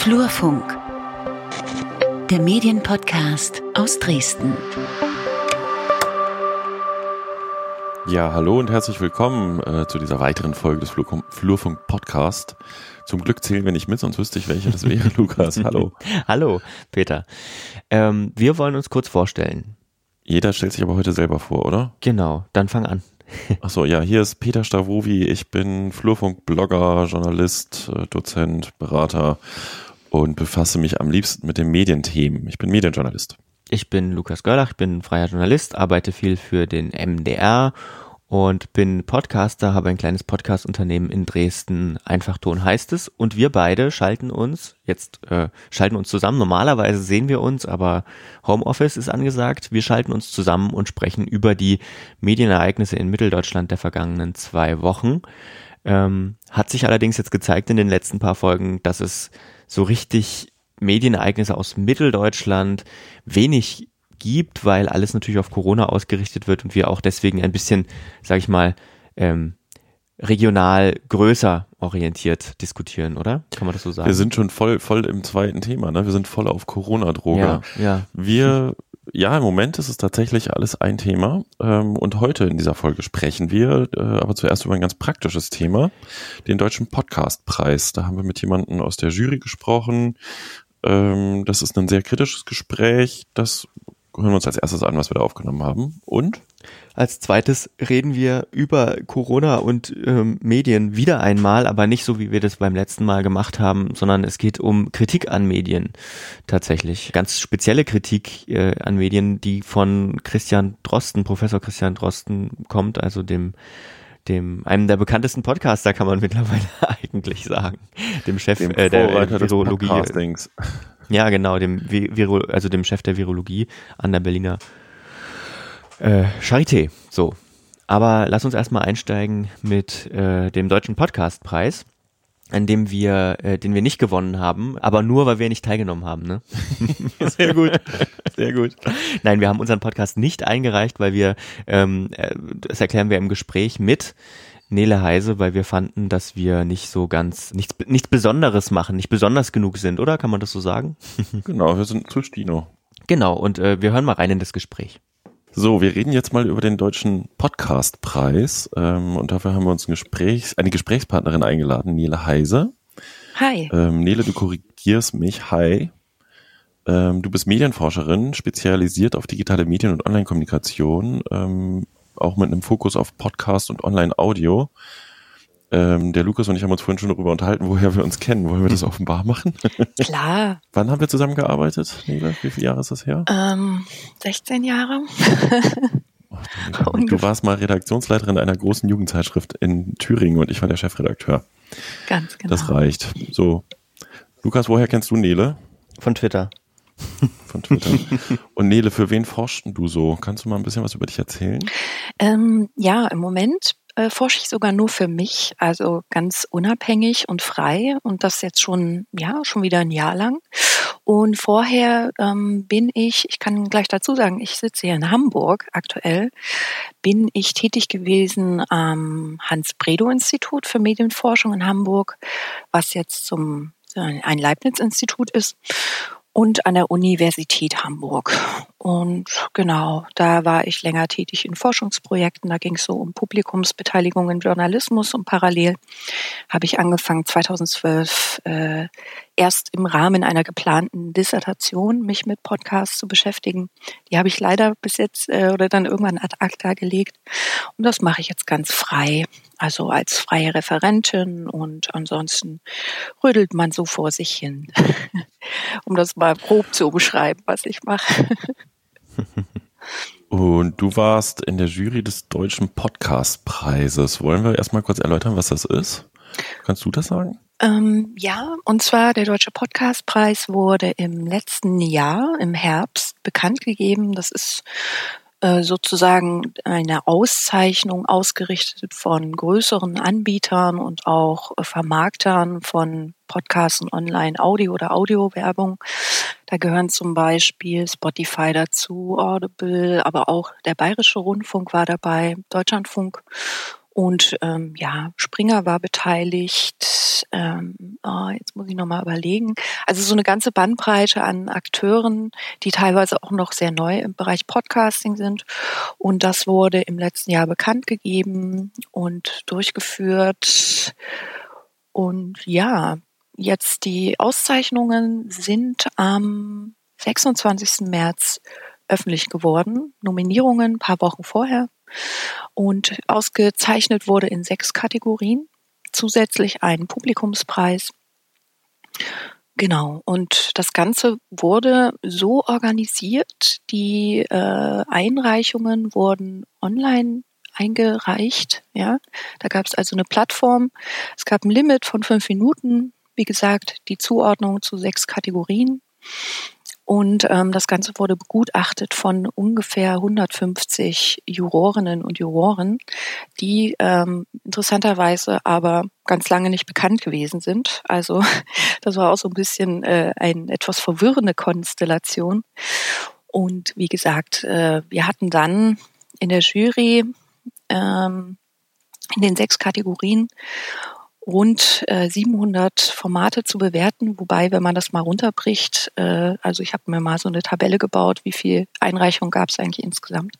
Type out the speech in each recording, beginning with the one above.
Flurfunk, der Medienpodcast aus Dresden. Ja, hallo und herzlich willkommen äh, zu dieser weiteren Folge des Flur Flurfunk Podcast. Zum Glück zählen wir nicht mit, sonst wüsste ich, welche das wäre, Lukas. Hallo. hallo, Peter. Ähm, wir wollen uns kurz vorstellen. Jeder stellt sich aber heute selber vor, oder? Genau, dann fang an. Achso, ja, hier ist Peter Stavovi. Ich bin Flurfunk-Blogger, Journalist, äh, Dozent, Berater und befasse mich am liebsten mit den Medienthemen. Ich bin Medienjournalist. Ich bin Lukas Görlach, bin freier Journalist, arbeite viel für den MDR und bin Podcaster, habe ein kleines Podcast-Unternehmen in Dresden. Einfachton heißt es. Und wir beide schalten uns jetzt äh, schalten uns zusammen. Normalerweise sehen wir uns, aber Homeoffice ist angesagt. Wir schalten uns zusammen und sprechen über die Medienereignisse in Mitteldeutschland der vergangenen zwei Wochen. Ähm, hat sich allerdings jetzt gezeigt in den letzten paar Folgen, dass es so richtig Medienereignisse aus Mitteldeutschland wenig gibt, weil alles natürlich auf Corona ausgerichtet wird und wir auch deswegen ein bisschen, sag ich mal, ähm, regional größer orientiert diskutieren, oder? Kann man das so sagen? Wir sind schon voll, voll im zweiten Thema, ne? Wir sind voll auf Corona-Droge. Ja, ja. Wir, ja, im Moment ist es tatsächlich alles ein Thema. Ähm, und heute in dieser Folge sprechen wir äh, aber zuerst über ein ganz praktisches Thema, den Deutschen Podcastpreis. Da haben wir mit jemandem aus der Jury gesprochen. Ähm, das ist ein sehr kritisches Gespräch. Das hören wir uns als erstes an, was wir da aufgenommen haben. Und? Als zweites reden wir über Corona und ähm, Medien wieder einmal, aber nicht so, wie wir das beim letzten Mal gemacht haben, sondern es geht um Kritik an Medien tatsächlich. Ganz spezielle Kritik äh, an Medien, die von Christian Drosten, Professor Christian Drosten kommt, also dem dem einem der bekanntesten Podcaster kann man mittlerweile eigentlich sagen, dem Chef dem äh, der Virologie. Ja, genau, dem Viro, also dem Chef der Virologie an der Berliner äh, Charité. So. Aber lass uns erstmal einsteigen mit äh, dem Deutschen Podcastpreis, an dem wir, äh, den wir nicht gewonnen haben, aber nur, weil wir nicht teilgenommen haben, ne? Sehr gut. Sehr gut. Nein, wir haben unseren Podcast nicht eingereicht, weil wir, ähm, äh, das erklären wir im Gespräch mit Nele Heise, weil wir fanden, dass wir nicht so ganz, nichts, nichts Besonderes machen, nicht besonders genug sind, oder? Kann man das so sagen? Genau, wir sind zu Stino. Genau, und äh, wir hören mal rein in das Gespräch. So, wir reden jetzt mal über den deutschen Podcastpreis ähm, und dafür haben wir uns ein Gespräch, eine Gesprächspartnerin eingeladen, Nele Heise. Hi. Ähm, Nele, du korrigierst mich. Hi. Ähm, du bist Medienforscherin, spezialisiert auf digitale Medien und Online-Kommunikation. Ähm, auch mit einem Fokus auf Podcast und Online-Audio. Ähm, der Lukas und ich haben uns vorhin schon darüber unterhalten, woher wir uns kennen. Wollen wir das offenbar machen? Klar. Wann haben wir zusammengearbeitet, Nele? Wie viele Jahre ist das her? Ähm, 16 Jahre. Ach, du warst mal Redaktionsleiterin einer großen Jugendzeitschrift in Thüringen und ich war der Chefredakteur. Ganz genau. Das reicht. So. Lukas, woher kennst du Nele? Von Twitter von Twitter. Und Nele, für wen forschst du so? Kannst du mal ein bisschen was über dich erzählen? Ähm, ja, im Moment äh, forsche ich sogar nur für mich, also ganz unabhängig und frei und das jetzt schon, ja, schon wieder ein Jahr lang. Und vorher ähm, bin ich, ich kann gleich dazu sagen, ich sitze hier in Hamburg aktuell, bin ich tätig gewesen am Hans-Bredow-Institut für Medienforschung in Hamburg, was jetzt zum ein Leibniz-Institut ist und an der Universität Hamburg. Und genau, da war ich länger tätig in Forschungsprojekten. Da ging es so um Publikumsbeteiligung im Journalismus und parallel habe ich angefangen 2012 äh, erst im Rahmen einer geplanten Dissertation mich mit Podcasts zu beschäftigen. Die habe ich leider bis jetzt äh, oder dann irgendwann ad acta gelegt. Und das mache ich jetzt ganz frei, also als freie Referentin und ansonsten rödelt man so vor sich hin, um das mal grob zu beschreiben, was ich mache. Und du warst in der Jury des Deutschen Podcastpreises. Wollen wir erstmal kurz erläutern, was das ist? Kannst du das sagen? Ähm, ja, und zwar der Deutsche Podcastpreis wurde im letzten Jahr, im Herbst, bekannt gegeben. Das ist äh, sozusagen eine Auszeichnung ausgerichtet von größeren Anbietern und auch Vermarktern von Podcasts und Online-Audio oder Audiowerbung. Da gehören zum Beispiel Spotify dazu, Audible, aber auch der Bayerische Rundfunk war dabei, Deutschlandfunk Und ähm, ja, Springer war beteiligt. Ähm, oh, jetzt muss ich nochmal überlegen. Also so eine ganze Bandbreite an Akteuren, die teilweise auch noch sehr neu im Bereich Podcasting sind. Und das wurde im letzten Jahr bekannt gegeben und durchgeführt. Und ja, jetzt die Auszeichnungen sind am 26. März öffentlich geworden. Nominierungen ein paar Wochen vorher. Und ausgezeichnet wurde in sechs Kategorien. Zusätzlich ein Publikumspreis. Genau. Und das Ganze wurde so organisiert. Die äh, Einreichungen wurden online eingereicht. Ja, da gab es also eine Plattform. Es gab ein Limit von fünf Minuten. Wie gesagt, die Zuordnung zu sechs Kategorien. Und ähm, das Ganze wurde begutachtet von ungefähr 150 Jurorinnen und Juroren, die ähm, interessanterweise aber ganz lange nicht bekannt gewesen sind. Also das war auch so ein bisschen äh, eine etwas verwirrende Konstellation. Und wie gesagt, äh, wir hatten dann in der Jury ähm, in den sechs Kategorien rund äh, 700 Formate zu bewerten, wobei, wenn man das mal runterbricht, äh, also ich habe mir mal so eine Tabelle gebaut, wie viel Einreichungen gab es eigentlich insgesamt,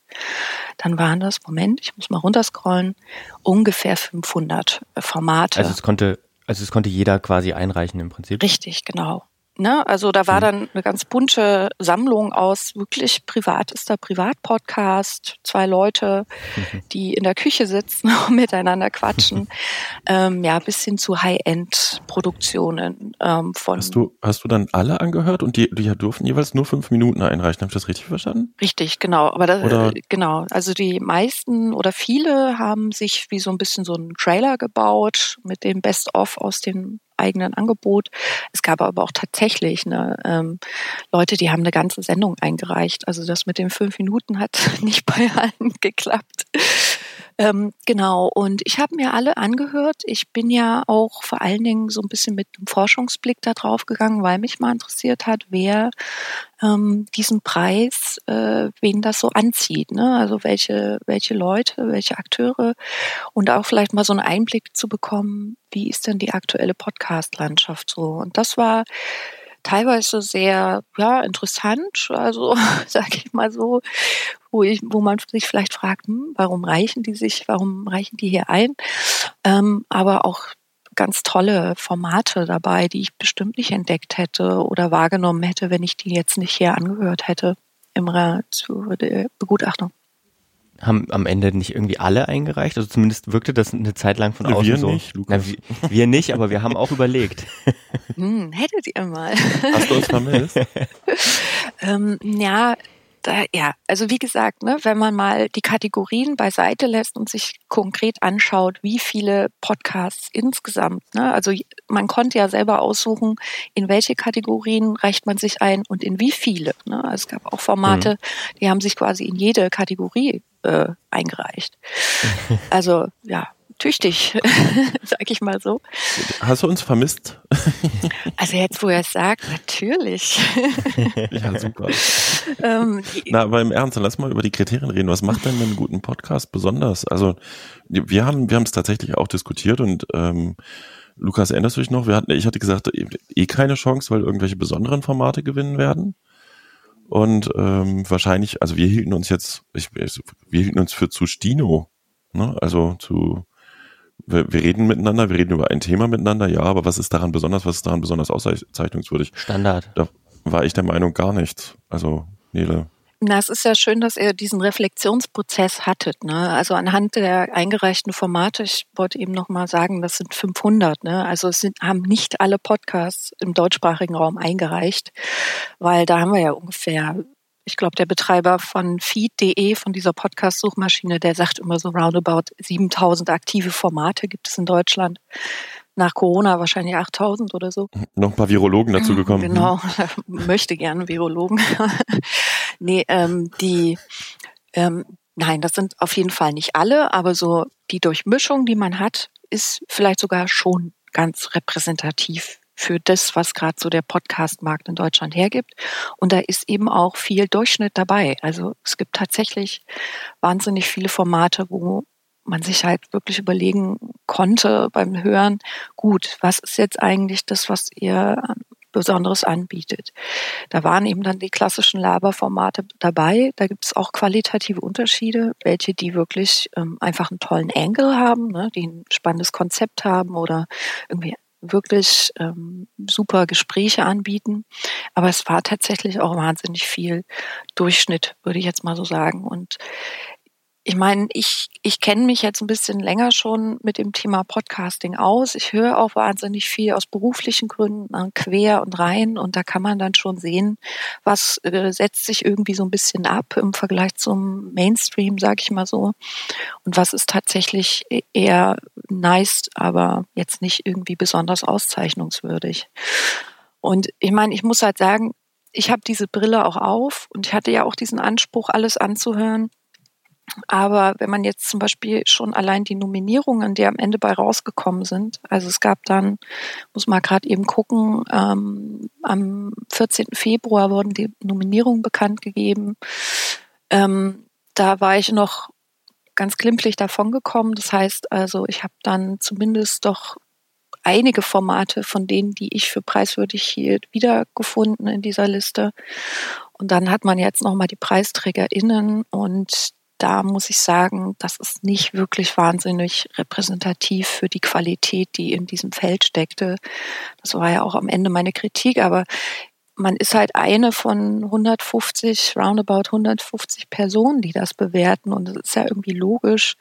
dann waren das, Moment, ich muss mal runterscrollen, ungefähr 500 Formate. Also es konnte, also es konnte jeder quasi einreichen im Prinzip. Richtig, genau. Ne? Also da war mhm. dann eine ganz bunte Sammlung aus wirklich privatester Privatpodcast, zwei Leute, mhm. die in der Küche sitzen und miteinander quatschen, ähm, ja, bis hin zu High-End-Produktionen ähm, von. Hast du, hast du dann alle angehört und die, die durften jeweils nur fünf Minuten einreichen? Habe ich das richtig verstanden? Richtig, genau. Aber das, oder? genau, also die meisten oder viele haben sich wie so ein bisschen so einen Trailer gebaut mit dem Best-of aus dem eigenen Angebot. Es gab aber auch tatsächlich ne, ähm, Leute, die haben eine ganze Sendung eingereicht. Also das mit den fünf Minuten hat nicht bei allen geklappt. Ähm, genau, und ich habe mir alle angehört. Ich bin ja auch vor allen Dingen so ein bisschen mit einem Forschungsblick da drauf gegangen, weil mich mal interessiert hat, wer ähm, diesen Preis, äh, wen das so anzieht. Ne? Also welche, welche Leute, welche Akteure und auch vielleicht mal so einen Einblick zu bekommen, wie ist denn die aktuelle Podcast-Landschaft so. Und das war teilweise sehr ja interessant, also sage ich mal so, wo ich, wo man sich vielleicht fragt, hm, warum reichen die sich, warum reichen die hier ein, ähm, aber auch ganz tolle Formate dabei, die ich bestimmt nicht entdeckt hätte oder wahrgenommen hätte, wenn ich die jetzt nicht hier angehört hätte im Rat zur Begutachtung haben am Ende nicht irgendwie alle eingereicht? Also zumindest wirkte das eine Zeit lang von außen wir so. Nicht, Lukas. Na, wir, wir nicht, aber wir haben auch überlegt. Hm, hättet ihr mal. Hast du uns vermisst? ähm, ja, da, ja, also wie gesagt, ne, wenn man mal die Kategorien beiseite lässt und sich konkret anschaut, wie viele Podcasts insgesamt, ne, also man konnte ja selber aussuchen, in welche Kategorien reicht man sich ein und in wie viele. Ne? Also es gab auch Formate, mhm. die haben sich quasi in jede Kategorie äh, eingereicht. Also ja, tüchtig, sag ich mal so. Hast du uns vermisst? also jetzt, wo er es sagt, natürlich. ja, super. ähm, Na, aber im Ernst, lass mal über die Kriterien reden. Was macht denn einen guten Podcast besonders? Also wir haben wir haben es tatsächlich auch diskutiert und ähm, Lukas, erinnerst du dich noch? Wir hatten, ich hatte gesagt, eh keine Chance, weil irgendwelche besonderen Formate gewinnen werden. Und ähm, wahrscheinlich, also wir hielten uns jetzt, ich, wir hielten uns für zu Stino, ne? also zu wir, wir reden miteinander, wir reden über ein Thema miteinander, ja, aber was ist daran besonders, was ist daran besonders auszeichnungswürdig? Standard. Da war ich der Meinung gar nichts. Also, Nele. Na, es ist ja schön, dass ihr diesen Reflexionsprozess hattet. Ne? Also anhand der eingereichten Formate, ich wollte eben noch mal sagen, das sind 500. Ne? Also es sind, haben nicht alle Podcasts im deutschsprachigen Raum eingereicht, weil da haben wir ja ungefähr ich glaube, der Betreiber von feed.de, von dieser Podcast-Suchmaschine, der sagt immer so roundabout 7000 aktive Formate gibt es in Deutschland. Nach Corona wahrscheinlich 8000 oder so. Noch ein paar Virologen dazu gekommen. Genau, möchte gerne Virologen. nee, ähm, die, ähm, nein, das sind auf jeden Fall nicht alle, aber so die Durchmischung, die man hat, ist vielleicht sogar schon ganz repräsentativ für das, was gerade so der Podcast-Markt in Deutschland hergibt. Und da ist eben auch viel Durchschnitt dabei. Also es gibt tatsächlich wahnsinnig viele Formate, wo man sich halt wirklich überlegen konnte beim Hören, gut, was ist jetzt eigentlich das, was ihr Besonderes anbietet. Da waren eben dann die klassischen Laberformate dabei. Da gibt es auch qualitative Unterschiede, welche die wirklich ähm, einfach einen tollen Angle haben, ne, die ein spannendes Konzept haben oder irgendwie wirklich ähm, super Gespräche anbieten. Aber es war tatsächlich auch wahnsinnig viel Durchschnitt, würde ich jetzt mal so sagen. Und ich meine, ich, ich kenne mich jetzt ein bisschen länger schon mit dem Thema Podcasting aus. Ich höre auch wahnsinnig viel aus beruflichen Gründen äh, quer und rein und da kann man dann schon sehen, was äh, setzt sich irgendwie so ein bisschen ab im Vergleich zum Mainstream, sage ich mal so. Und was ist tatsächlich e-, eher nice, aber jetzt nicht irgendwie besonders auszeichnungswürdig. Und ich meine, ich muss halt sagen, ich habe diese Brille auch auf und ich hatte ja auch diesen Anspruch, alles anzuhören. Aber wenn man jetzt zum Beispiel schon allein die Nominierungen, die am Ende bei rausgekommen sind, also es gab dann, muss man gerade eben gucken, ähm, am 14. Februar wurden die Nominierungen bekannt gegeben. Ähm, da war ich noch ganz glimpflich davongekommen. Das heißt also, ich habe dann zumindest doch einige Formate von denen, die ich für preiswürdig hielt, wiedergefunden in dieser Liste. Und dann hat man jetzt nochmal die PreisträgerInnen und da muss ich sagen, das ist nicht wirklich wahnsinnig repräsentativ für die Qualität, die in diesem Feld steckte. Das war ja auch am Ende meine Kritik, aber man ist halt eine von 150, roundabout 150 Personen, die das bewerten. Und es ist ja irgendwie logisch,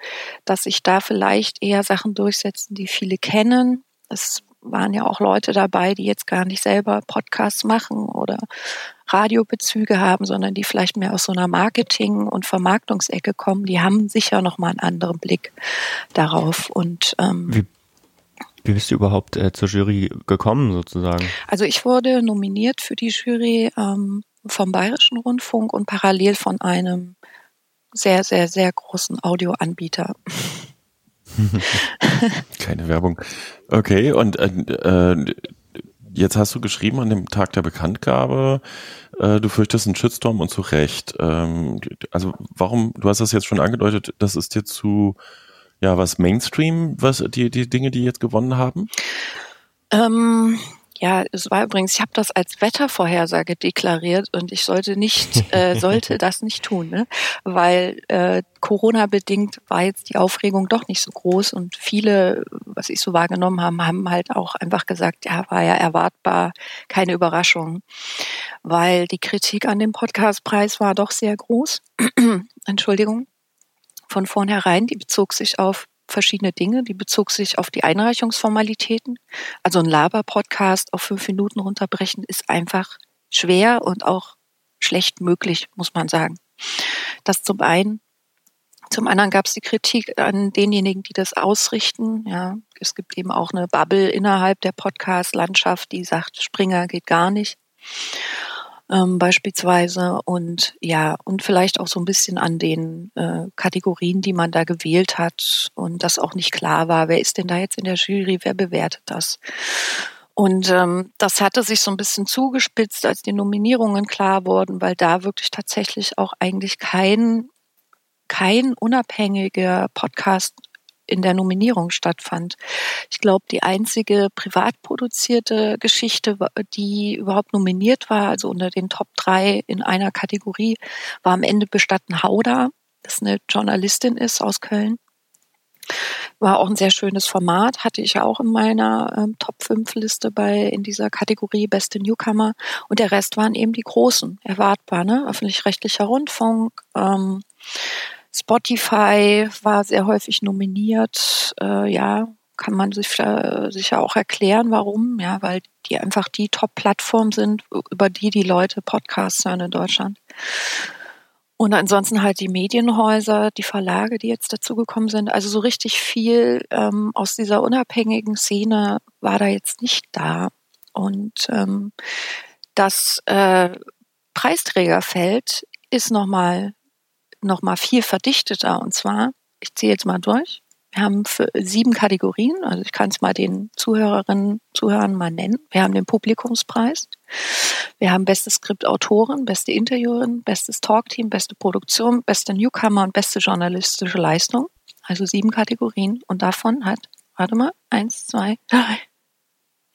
dass sich da vielleicht eher Sachen durchsetzen, die viele kennen. Es waren ja auch Leute dabei, die jetzt gar nicht selber Podcasts machen oder Radiobezüge haben, sondern die vielleicht mehr aus so einer Marketing- und Vermarktungsecke kommen, die haben sicher noch mal einen anderen Blick darauf. Und ähm, wie, wie bist du überhaupt äh, zur Jury gekommen, sozusagen? Also ich wurde nominiert für die Jury ähm, vom Bayerischen Rundfunk und parallel von einem sehr, sehr, sehr großen Audioanbieter. Keine Werbung. Okay, und äh, äh, jetzt hast du geschrieben an dem Tag der Bekanntgabe, äh, du fürchtest einen Shitstorm und zu Recht. Ähm, also warum, du hast das jetzt schon angedeutet, das ist dir zu, ja, was Mainstream, was die, die Dinge, die jetzt gewonnen haben? Ähm, ja, es war übrigens, ich habe das als Wettervorhersage deklariert und ich sollte nicht, äh, sollte das nicht tun, ne? weil äh, Corona-bedingt war jetzt die Aufregung doch nicht so groß und viele, was ich so wahrgenommen habe, haben halt auch einfach gesagt, ja, war ja erwartbar, keine Überraschung, weil die Kritik an dem Podcastpreis war doch sehr groß. Entschuldigung von vornherein, die bezog sich auf verschiedene Dinge. Die bezog sich auf die Einreichungsformalitäten. Also ein Laber-Podcast auf fünf Minuten runterbrechen ist einfach schwer und auch schlecht möglich, muss man sagen. Das zum einen. Zum anderen gab es die Kritik an denjenigen, die das ausrichten. Ja, es gibt eben auch eine Bubble innerhalb der Podcast-Landschaft, die sagt, Springer geht gar nicht ähm, beispielsweise und ja, und vielleicht auch so ein bisschen an den äh, Kategorien, die man da gewählt hat und das auch nicht klar war, wer ist denn da jetzt in der Jury, wer bewertet das? Und ähm, das hatte sich so ein bisschen zugespitzt, als die Nominierungen klar wurden, weil da wirklich tatsächlich auch eigentlich kein kein unabhängiger Podcast in der Nominierung stattfand. Ich glaube, die einzige privat produzierte Geschichte, die überhaupt nominiert war, also unter den Top drei in einer Kategorie, war am Ende Bestatten Hauda, das eine Journalistin ist aus Köln. War auch ein sehr schönes Format, hatte ich auch in meiner ähm, Top 5 Liste bei in dieser Kategorie Beste Newcomer. Und der Rest waren eben die großen, erwartbar, ne? Öffentlich-rechtlicher Rundfunk, ähm, Spotify war sehr häufig nominiert. Äh, ja, kann man sich äh, sicher auch erklären, warum. Ja, weil die einfach die Top-Plattform sind, über die die Leute Podcasts hören in Deutschland. Und ansonsten halt die Medienhäuser, die Verlage, die jetzt dazugekommen sind. Also so richtig viel ähm, aus dieser unabhängigen Szene war da jetzt nicht da. Und ähm, das äh, Preisträgerfeld ist nochmal noch mal viel verdichteter. Und zwar, ich ziehe jetzt mal durch. Wir haben sieben Kategorien, also ich kann es mal den Zuhörerinnen, Zuhörern mal nennen. Wir haben den Publikumspreis. Wir haben beste Skriptautorin, beste Interviewerin, bestes Talkteam, beste Produktion, beste Newcomer und beste journalistische Leistung. also sieben Kategorien. Und davon hat, warte mal, eins, zwei, drei,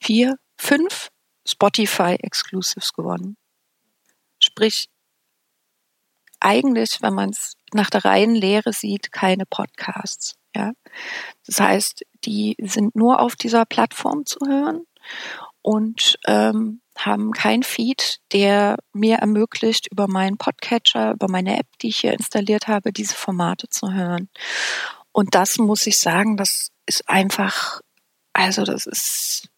vier, fünf Spotify Exclusives gewonnen. Sprich, eigentlich, wenn man es nach der reinen Lehre sieht, keine Podcasts. Ja, das heißt, die sind nur auf dieser Plattform zu hören und ähm, haben kein Feed, der mir ermöglicht, über meinen Podcatcher, über meine App, die ich hier installiert habe, diese Formate zu hören. Und das muss ich sagen, das ist einfach, also das ist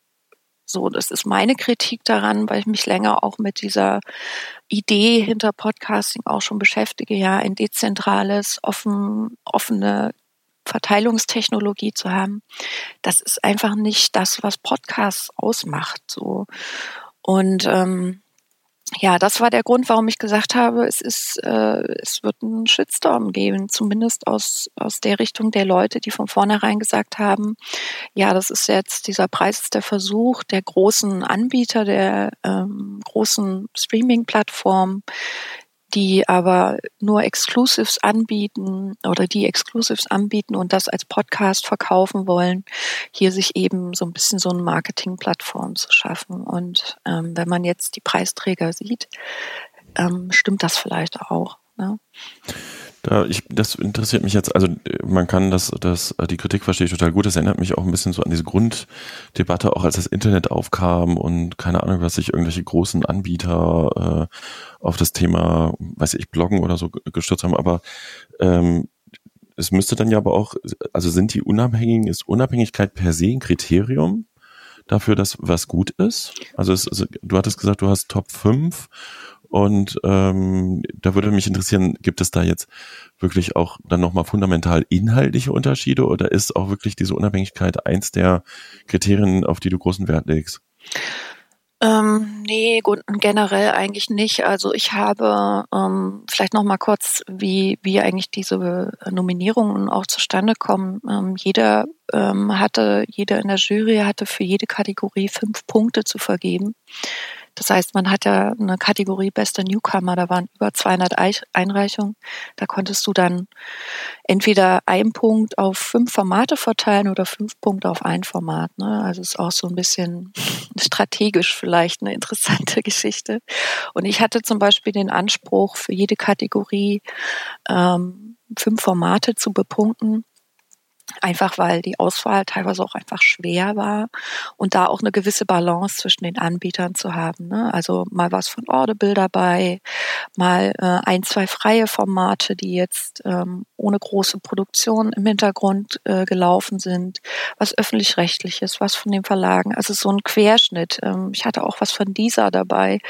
so, das ist meine Kritik daran, weil ich mich länger auch mit dieser Idee hinter Podcasting auch schon beschäftige, ja, ein dezentrales, offen, offene Verteilungstechnologie zu haben. Das ist einfach nicht das, was Podcasts ausmacht, so. Und ähm, ja, das war der Grund, warum ich gesagt habe, es ist, äh, es wird einen Shitstorm geben, zumindest aus aus der Richtung der Leute, die von vornherein gesagt haben, ja, das ist jetzt dieser Preis ist der Versuch der großen Anbieter, der ähm, großen Streaming-Plattformen, die aber nur Exclusives anbieten oder die Exclusives anbieten und das als Podcast verkaufen wollen, hier sich eben so ein bisschen so eine Marketingplattform zu schaffen. Und ähm, wenn man jetzt die Preisträger sieht, ähm, stimmt das vielleicht auch. Ne? Da ich, das interessiert mich jetzt, also man kann das, das, die Kritik verstehe ich total gut. Das erinnert mich auch ein bisschen so an diese Grunddebatte, auch als das Internet aufkam und keine Ahnung, was sich irgendwelche großen Anbieter äh, auf das Thema, weiß ich, Bloggen oder so gestürzt haben. Aber ähm, es müsste dann ja aber auch, also sind die Unabhängigen, ist Unabhängigkeit per se ein Kriterium dafür, dass was gut ist? Also, es, also du hattest gesagt, du hast Top 5 und ähm, da würde mich interessieren, gibt es da jetzt wirklich auch dann nochmal fundamental inhaltliche Unterschiede oder ist auch wirklich diese Unabhängigkeit eins der Kriterien, auf die du großen Wert legst? Ähm, nee, gut, generell eigentlich nicht. Also ich habe ähm, vielleicht noch mal kurz, wie wie eigentlich diese Nominierungen auch zustande kommen. Ähm, jeder ähm, hatte, jeder in der Jury hatte für jede Kategorie fünf Punkte zu vergeben. Das heißt, man hat ja eine Kategorie Bester Newcomer, da waren über 200 Einreichungen. Da konntest du dann entweder einen Punkt auf fünf Formate verteilen oder fünf Punkte auf ein Format. Ne? Also ist auch so ein bisschen strategisch vielleicht eine interessante Geschichte. Und ich hatte zum Beispiel den Anspruch, für jede Kategorie ähm, fünf Formate zu bepunkten. Einfach weil die Auswahl teilweise auch einfach schwer war und da auch eine gewisse Balance zwischen den Anbietern zu haben. Ne? Also mal was von Audible dabei, mal äh, ein, zwei freie Formate, die jetzt ähm, ohne große Produktion im Hintergrund äh, gelaufen sind, was öffentlich-rechtliches, was von den Verlagen, also so ein Querschnitt. Ähm, ich hatte auch was von dieser dabei,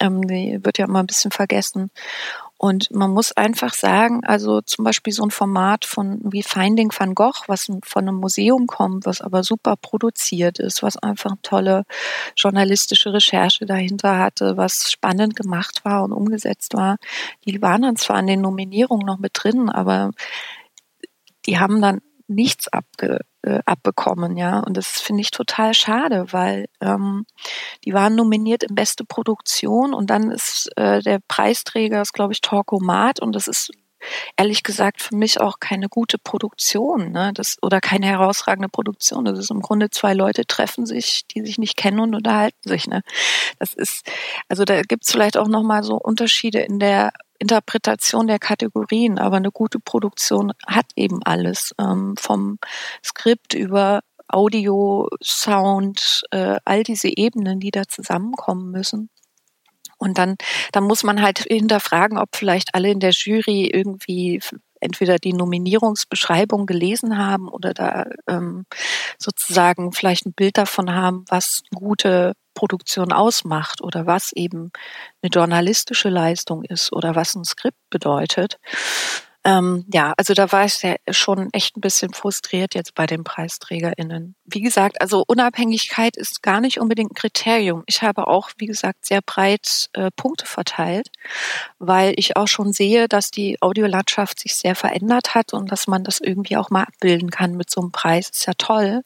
ähm, die wird ja immer ein bisschen vergessen. Und man muss einfach sagen, also zum Beispiel so ein Format von wie Finding Van Gogh, was von einem Museum kommt, was aber super produziert ist, was einfach tolle journalistische Recherche dahinter hatte, was spannend gemacht war und umgesetzt war. Die waren dann zwar in den Nominierungen noch mit drin, aber die haben dann nichts abge, äh, abbekommen, ja. Und das finde ich total schade, weil ähm, die waren nominiert in beste Produktion und dann ist äh, der Preisträger, ist glaube ich Torkomat und das ist ehrlich gesagt für mich auch keine gute Produktion, ne? Das oder keine herausragende Produktion. Das ist im Grunde zwei Leute treffen sich, die sich nicht kennen und unterhalten sich. Ne? Das ist also da gibt es vielleicht auch noch mal so Unterschiede in der Interpretation der Kategorien, aber eine gute Produktion hat eben alles, ähm, vom Skript über Audio, Sound, äh, all diese Ebenen, die da zusammenkommen müssen. Und dann, dann muss man halt hinterfragen, ob vielleicht alle in der Jury irgendwie entweder die Nominierungsbeschreibung gelesen haben oder da ähm, sozusagen vielleicht ein Bild davon haben, was gute Produktion ausmacht oder was eben eine journalistische Leistung ist oder was ein Skript bedeutet. Ähm, ja, also da war ich ja schon echt ein bisschen frustriert jetzt bei den PreisträgerInnen. Wie gesagt, also Unabhängigkeit ist gar nicht unbedingt ein Kriterium. Ich habe auch, wie gesagt, sehr breit äh, Punkte verteilt, weil ich auch schon sehe, dass die Audiolandschaft sich sehr verändert hat und dass man das irgendwie auch mal abbilden kann mit so einem Preis. Ist ja toll.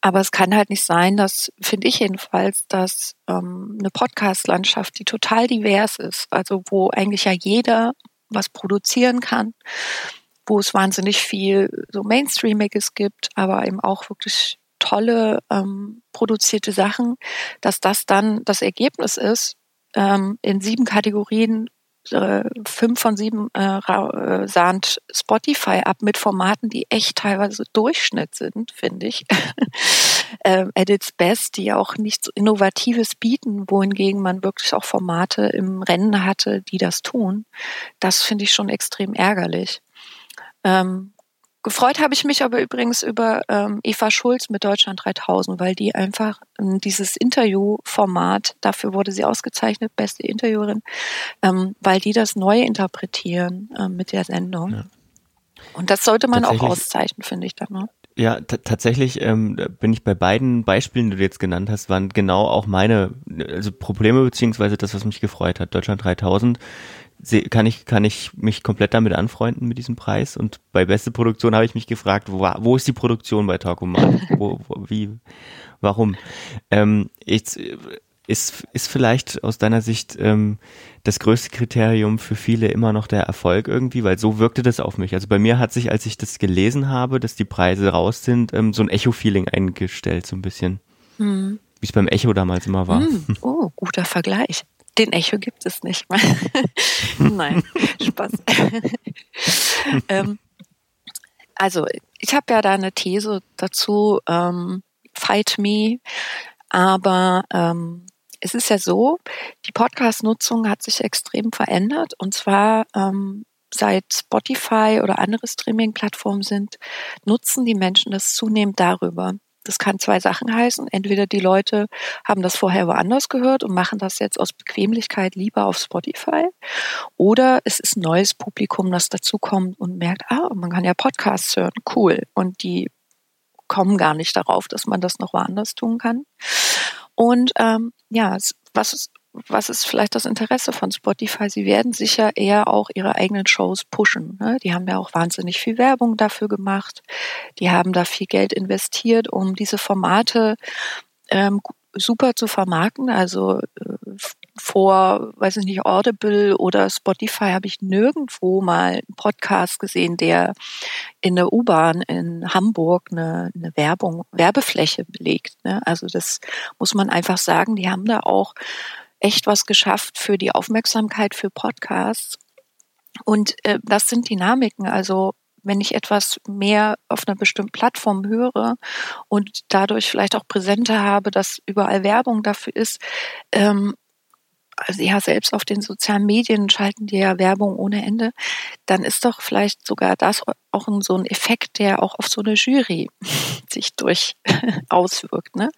Aber es kann halt nicht sein, dass, finde ich jedenfalls, dass ähm, eine Podcast-Landschaft, die total divers ist, also wo eigentlich ja jeder was produzieren kann, wo es wahnsinnig viel so Mainstreamiges gibt, aber eben auch wirklich tolle ähm, produzierte Sachen, dass das dann das Ergebnis ist, ähm, in sieben Kategorien äh, fünf von sieben äh, äh, sahnt Spotify ab mit Formaten, die echt teilweise Durchschnitt sind, finde ich. ähm, at its best, die auch nichts Innovatives bieten, wohingegen man wirklich auch Formate im Rennen hatte, die das tun. Das finde ich schon extrem ärgerlich. Ähm, Gefreut habe ich mich aber übrigens über ähm, Eva Schulz mit Deutschland 3000, weil die einfach ähm, dieses Interviewformat, dafür wurde sie ausgezeichnet, beste Interviewerin, ähm, weil die das neu interpretieren ähm, mit der Sendung. Ja. Und das sollte man auch auszeichnen, finde ich dann. Ne? Ja, tatsächlich ähm, bin ich bei beiden Beispielen, die du jetzt genannt hast, waren genau auch meine also Probleme beziehungsweise das, was mich gefreut hat. Deutschland 3000 kann ich, kann ich mich komplett damit anfreunden mit diesem Preis. Und bei beste Produktion habe ich mich gefragt, wo, wo ist die Produktion bei Talkomat? wo, wo, wie, warum? Ähm, jetzt ist, ist vielleicht aus deiner Sicht ähm, das größte Kriterium für viele immer noch der Erfolg irgendwie, weil so wirkte das auf mich. Also bei mir hat sich, als ich das gelesen habe, dass die Preise raus sind, ähm, so ein Echo-Feeling eingestellt, so ein bisschen. Hm. Wie es beim Echo damals immer war. Hm. Oh, guter Vergleich. Den Echo gibt es nicht mehr. Nein, Spaß. ähm, also, ich habe ja da eine These dazu, ähm, Fight Me, aber ähm, es ist ja so, die Podcast-Nutzung hat sich extrem verändert und zwar ähm, seit Spotify oder andere Streaming-Plattformen sind, nutzen die Menschen das zunehmend darüber. Das kann zwei Sachen heißen. Entweder die Leute haben das vorher woanders gehört und machen das jetzt aus Bequemlichkeit lieber auf Spotify. Oder es ist ein neues Publikum, das dazukommt und merkt, ah, man kann ja Podcasts hören. Cool. Und die kommen gar nicht darauf, dass man das noch woanders tun kann. Und ähm, ja, was was ist vielleicht das Interesse von Spotify? Sie werden sicher eher auch ihre eigenen Shows pushen. Ne? Die haben ja auch wahnsinnig viel Werbung dafür gemacht. Die haben da viel Geld investiert, um diese Formate ähm, super zu vermarkten. Also äh, vor, weiß ich nicht, Audible oder Spotify habe ich nirgendwo mal einen Podcast gesehen, der in der U-Bahn in Hamburg eine, eine Werbung, Werbefläche belegt. Ne? Also das muss man einfach sagen. Die haben da auch echt was geschafft für die Aufmerksamkeit für Podcasts. Und äh, das sind Dynamiken. Also wenn ich etwas mehr auf einer bestimmten Plattform höre und dadurch vielleicht auch präsenter habe, dass überall Werbung dafür ist, ähm, also ja, selbst auf den sozialen Medien schalten die ja Werbung ohne Ende, dann ist doch vielleicht sogar das auch so ein Effekt, der auch auf so eine Jury sich durch auswirkt. Ne?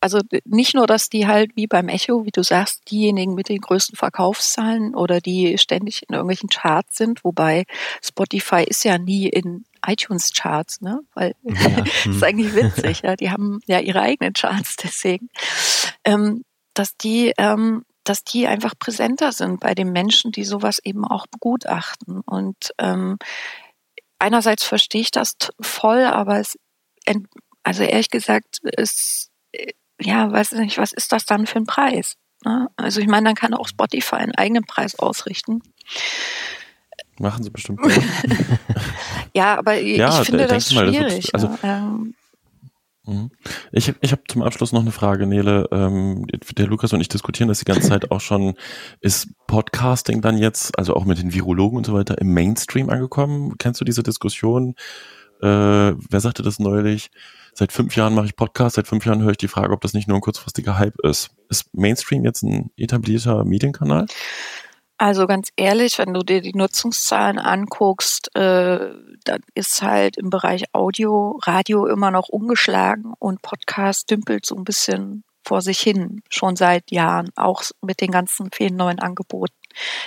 also nicht nur, dass die halt wie beim Echo, wie du sagst, diejenigen mit den größten Verkaufszahlen oder die ständig in irgendwelchen Charts sind, wobei Spotify ist ja nie in iTunes Charts, ne? Weil ja. das ist eigentlich witzig, ja. Die haben ja ihre eigenen Charts deswegen. Ähm, dass die, ähm, dass die einfach präsenter sind bei den Menschen, die sowas eben auch begutachten. Und ähm, einerseits verstehe ich das voll, aber es also ehrlich gesagt, es ja, weiß nicht, was ist das dann für ein Preis? Ne? Also ich meine, dann kann auch Spotify einen eigenen Preis ausrichten. Machen sie bestimmt. ja, aber ja, ich finde das mal, schwierig. Das also, ähm, mhm. Ich ich habe zum Abschluss noch eine Frage, Nele. Ähm, der Lukas und ich diskutieren das die ganze Zeit auch schon. Ist Podcasting dann jetzt, also auch mit den Virologen und so weiter, im Mainstream angekommen? Kennst du diese Diskussion? Äh, wer sagte das neulich? seit fünf Jahren mache ich Podcast, seit fünf Jahren höre ich die Frage, ob das nicht nur ein kurzfristiger Hype ist. Ist Mainstream jetzt ein etablierter Medienkanal? Also ganz ehrlich, wenn du dir die Nutzungszahlen anguckst, äh, dann ist halt im Bereich Audio, Radio immer noch ungeschlagen und Podcast dümpelt so ein bisschen vor sich hin, schon seit Jahren, auch mit den ganzen vielen neuen Angeboten.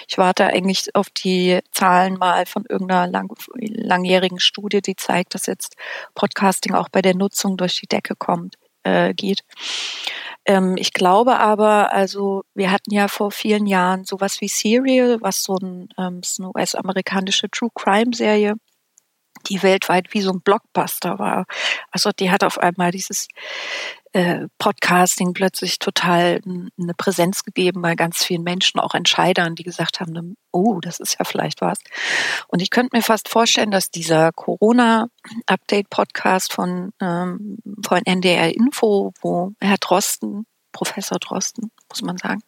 Ich warte eigentlich auf die Zahlen mal von irgendeiner lang, langjährigen Studie, die zeigt, dass jetzt Podcasting auch bei der Nutzung durch die Decke kommt, äh, geht. Ähm, ich glaube aber, also wir hatten ja vor vielen Jahren sowas wie Serial, was so ein, ähm, eine US-amerikanische True Crime Serie die weltweit wie so ein Blockbuster war. Also die hat auf einmal dieses äh, Podcasting plötzlich total eine Präsenz gegeben bei ganz vielen Menschen, auch Entscheidern, die gesagt haben, oh, das ist ja vielleicht was. Und ich könnte mir fast vorstellen, dass dieser Corona-Update-Podcast von, ähm, von NDR Info, wo Herr Drosten Professor Drosten, muss man sagen,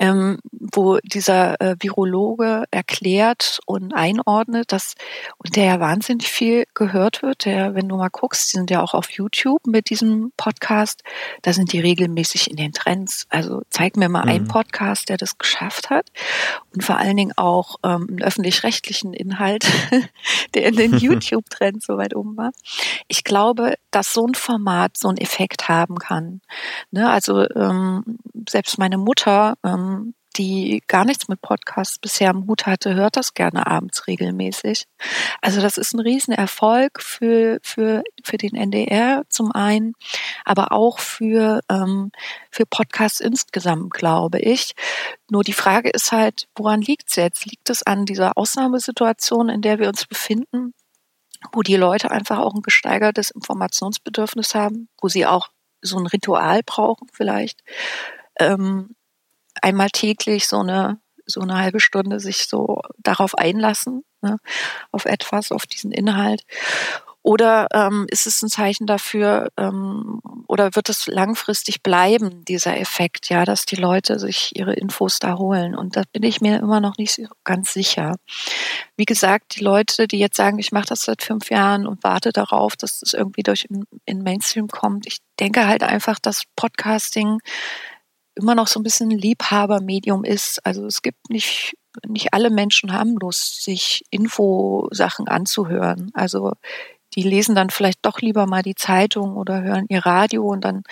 ähm, wo dieser äh, Virologe erklärt und einordnet, dass und der ja wahnsinnig viel gehört wird. Der, wenn du mal guckst, die sind ja auch auf YouTube mit diesem Podcast, da sind die regelmäßig in den Trends. Also zeig mir mal mhm. einen Podcast, der das geschafft hat und vor allen Dingen auch ähm, einen öffentlich-rechtlichen Inhalt, der in den YouTube-Trends so weit oben war. Ich glaube, dass so ein Format so einen Effekt haben kann. Ne? Also ähm, selbst meine Mutter, ähm, die gar nichts mit Podcasts bisher am Hut hatte, hört das gerne abends regelmäßig. Also das ist ein Riesenerfolg für, für, für den NDR zum einen, aber auch für, ähm, für Podcasts insgesamt, glaube ich. Nur die Frage ist halt, woran liegt es jetzt? Liegt es an dieser Ausnahmesituation, in der wir uns befinden? wo die Leute einfach auch ein gesteigertes Informationsbedürfnis haben, wo sie auch so ein Ritual brauchen vielleicht. Ähm, einmal täglich so eine so eine halbe Stunde sich so darauf einlassen, ne, auf etwas, auf diesen Inhalt. Oder ähm, ist es ein Zeichen dafür, ähm, oder wird es langfristig bleiben, dieser Effekt, ja, dass die Leute sich ihre Infos da holen? Und da bin ich mir immer noch nicht ganz sicher. Wie gesagt, die Leute, die jetzt sagen, ich mache das seit fünf Jahren und warte darauf, dass das irgendwie durch in, in Mainstream kommt, ich denke halt einfach, dass Podcasting immer noch so ein bisschen ein Liebhabermedium ist. Also es gibt nicht nicht alle Menschen haben Lust, sich Infosachen anzuhören. Also die lesen dann vielleicht doch lieber mal die Zeitung oder hören ihr Radio und dann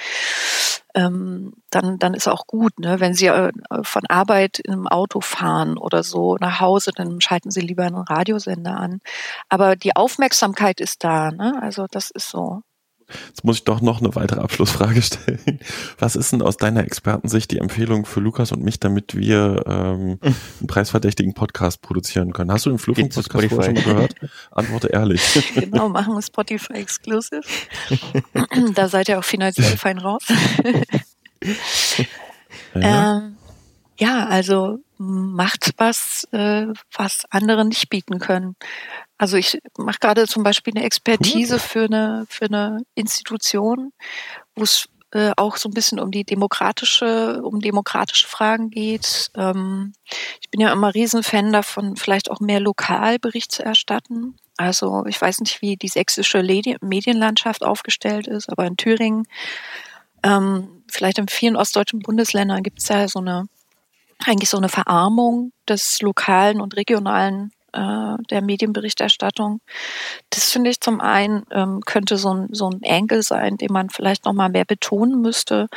ähm, dann, dann ist auch gut, ne? Wenn Sie äh, von Arbeit im Auto fahren oder so nach Hause, dann schalten Sie lieber einen Radiosender an. Aber die Aufmerksamkeit ist da, ne? Also das ist so. Jetzt muss ich doch noch eine weitere Abschlussfrage stellen. Was ist denn aus deiner Expertensicht die Empfehlung für Lukas und mich, damit wir ähm, einen preisverdächtigen Podcast produzieren können? Hast du den Flugfunk-Podcast vorher schon gehört? Antworte ehrlich. Genau, machen wir Spotify Exclusive. da seid ihr auch finanziell fein raus. ja. Ähm, ja, also macht was, äh, was andere nicht bieten können. Also ich mache gerade zum Beispiel eine Expertise für eine für eine Institution, wo es äh, auch so ein bisschen um die demokratische, um demokratische Fragen geht. Ähm, ich bin ja immer Riesenfan davon, vielleicht auch mehr Lokalbericht zu erstatten. Also ich weiß nicht, wie die sächsische Medienlandschaft aufgestellt ist, aber in Thüringen, ähm, vielleicht in vielen ostdeutschen Bundesländern gibt es ja so eine eigentlich so eine Verarmung des lokalen und regionalen äh, der Medienberichterstattung. Das finde ich zum einen ähm, könnte so ein, so ein Angle sein, den man vielleicht noch mal mehr betonen müsste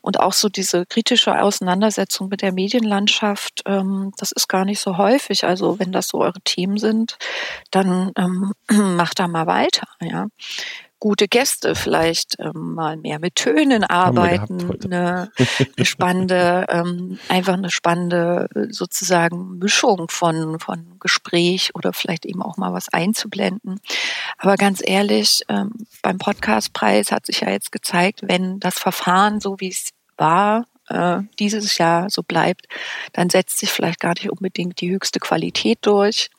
und auch so diese kritische Auseinandersetzung mit der Medienlandschaft. Ähm, das ist gar nicht so häufig. Also wenn das so eure Themen sind, dann ähm, macht da mal weiter. Ja gute Gäste, vielleicht ähm, mal mehr mit Tönen arbeiten, eine, eine spannende, ähm, einfach eine spannende sozusagen Mischung von, von Gespräch oder vielleicht eben auch mal was einzublenden. Aber ganz ehrlich, ähm, beim Podcastpreis hat sich ja jetzt gezeigt, wenn das Verfahren so wie es war, äh, dieses Jahr so bleibt, dann setzt sich vielleicht gar nicht unbedingt die höchste Qualität durch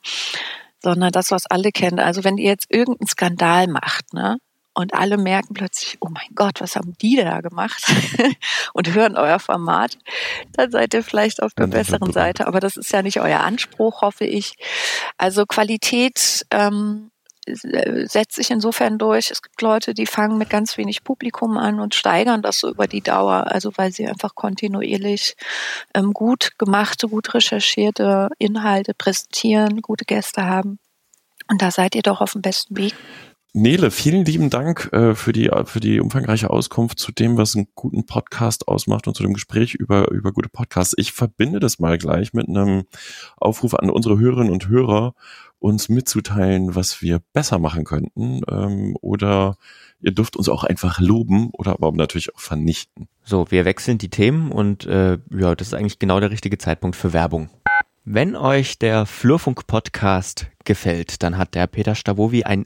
sondern das, was alle kennen. Also wenn ihr jetzt irgendeinen Skandal macht, ne, und alle merken plötzlich, oh mein Gott, was haben die da gemacht? und hören euer Format, dann seid ihr vielleicht auf der besseren Seite. Aber das ist ja nicht euer Anspruch, hoffe ich. Also Qualität ähm, setzt sich insofern durch. Es gibt Leute, die fangen mit ganz wenig Publikum an und steigern das so über die Dauer, also weil sie einfach kontinuierlich ähm, gut gemachte, gut recherchierte Inhalte präsentieren, gute Gäste haben. Und da seid ihr doch auf dem besten Weg. Nele, vielen lieben Dank äh, für die für die umfangreiche Auskunft zu dem, was einen guten Podcast ausmacht und zu dem Gespräch über über gute Podcasts. Ich verbinde das mal gleich mit einem Aufruf an unsere Hörerinnen und Hörer, uns mitzuteilen, was wir besser machen könnten. Ähm, oder ihr dürft uns auch einfach loben oder aber natürlich auch vernichten. So, wir wechseln die Themen und äh, ja, das ist eigentlich genau der richtige Zeitpunkt für Werbung. Wenn euch der Flurfunk-Podcast gefällt, dann hat der Peter Stavovi ein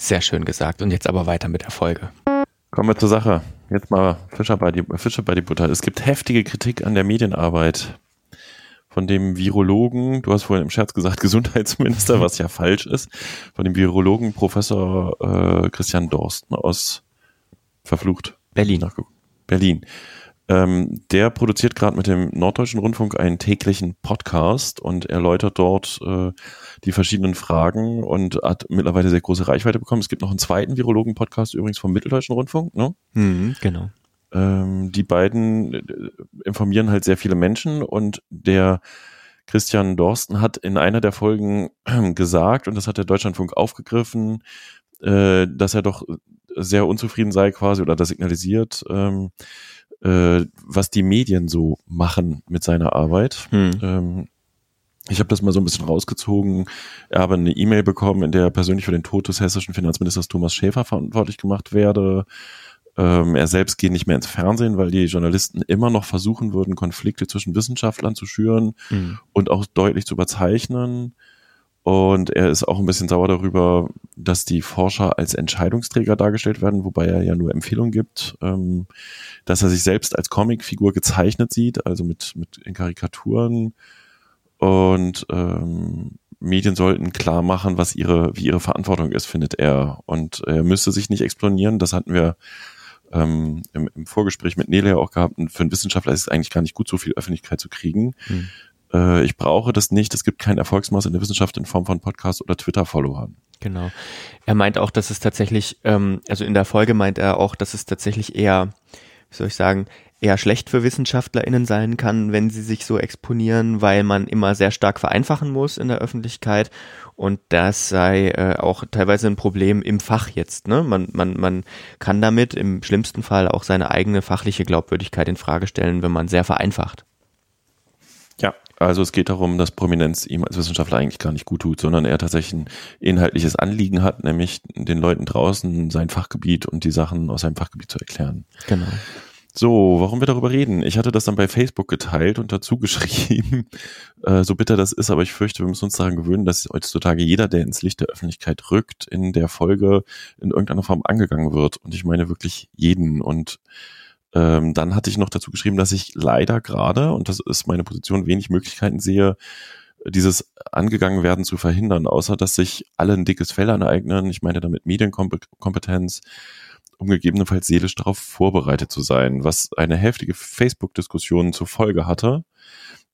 Sehr schön gesagt. Und jetzt aber weiter mit der Folge. Kommen wir zur Sache. Jetzt mal Fischer bei die, Fischer bei die Butter. Es gibt heftige Kritik an der Medienarbeit von dem Virologen, du hast vorhin im Scherz gesagt Gesundheitsminister, was ja falsch ist, von dem Virologen Professor äh, Christian Dorsten aus verflucht Berlin. Berlin. Ähm, der produziert gerade mit dem Norddeutschen Rundfunk einen täglichen Podcast und erläutert dort äh, die verschiedenen Fragen und hat mittlerweile sehr große Reichweite bekommen. Es gibt noch einen zweiten Virologen-Podcast übrigens vom Mitteldeutschen Rundfunk, ne? Mhm, genau. Ähm, die beiden äh, informieren halt sehr viele Menschen und der Christian Dorsten hat in einer der Folgen gesagt, und das hat der Deutschlandfunk aufgegriffen, äh, dass er doch sehr unzufrieden sei quasi oder das signalisiert, ähm, äh, was die Medien so machen mit seiner Arbeit. Hm. Ähm, ich habe das mal so ein bisschen rausgezogen. Er habe eine E-Mail bekommen, in der er persönlich für den Tod des hessischen Finanzministers Thomas Schäfer verantwortlich gemacht werde. Ähm, er selbst geht nicht mehr ins Fernsehen, weil die Journalisten immer noch versuchen würden, Konflikte zwischen Wissenschaftlern zu schüren Mhm. und auch deutlich zu überzeichnen. Und er ist auch ein bisschen sauer darüber, dass die Forscher als Entscheidungsträger dargestellt werden, wobei er ja nur Empfehlungen gibt, ähm, dass er sich selbst als Comicfigur gezeichnet sieht, also mit, mit in Karikaturen. Und ähm, Medien sollten klar machen, was ihre, wie ihre Verantwortung ist, findet er. Und er müsste sich nicht explodieren. Das hatten wir ähm, im, im Vorgespräch mit Nele ja auch gehabt. Und für einen Wissenschaftler ist es eigentlich gar nicht gut, so viel Öffentlichkeit zu kriegen. Hm. Äh, ich brauche das nicht. Es gibt kein Erfolgsmaß in der Wissenschaft in Form von Podcasts oder Twitter-Followern. Genau. Er meint auch, dass es tatsächlich, ähm, also in der Folge meint er auch, dass es tatsächlich eher, wie soll ich sagen, eher schlecht für WissenschaftlerInnen sein kann, wenn sie sich so exponieren, weil man immer sehr stark vereinfachen muss in der Öffentlichkeit und das sei äh, auch teilweise ein Problem im Fach jetzt. Ne? Man, man, man kann damit im schlimmsten Fall auch seine eigene fachliche Glaubwürdigkeit in Frage stellen, wenn man sehr vereinfacht. Also es geht darum, dass Prominenz ihm als Wissenschaftler eigentlich gar nicht gut tut, sondern er tatsächlich ein inhaltliches Anliegen hat, nämlich den Leuten draußen sein Fachgebiet und die Sachen aus seinem Fachgebiet zu erklären. Genau. So, warum wir darüber reden? Ich hatte das dann bei Facebook geteilt und dazu geschrieben, äh, so bitter das ist, aber ich fürchte, wir müssen uns daran gewöhnen, dass heutzutage jeder, der ins Licht der Öffentlichkeit rückt, in der Folge in irgendeiner Form angegangen wird. Und ich meine wirklich jeden. Und ähm, dann hatte ich noch dazu geschrieben, dass ich leider gerade, und das ist meine Position, wenig Möglichkeiten sehe, dieses angegangen werden zu verhindern, außer dass sich alle ein dickes Fell aneignen. Ich meine damit Medienkompetenz, um gegebenenfalls seelisch darauf vorbereitet zu sein, was eine heftige Facebook-Diskussion zur Folge hatte,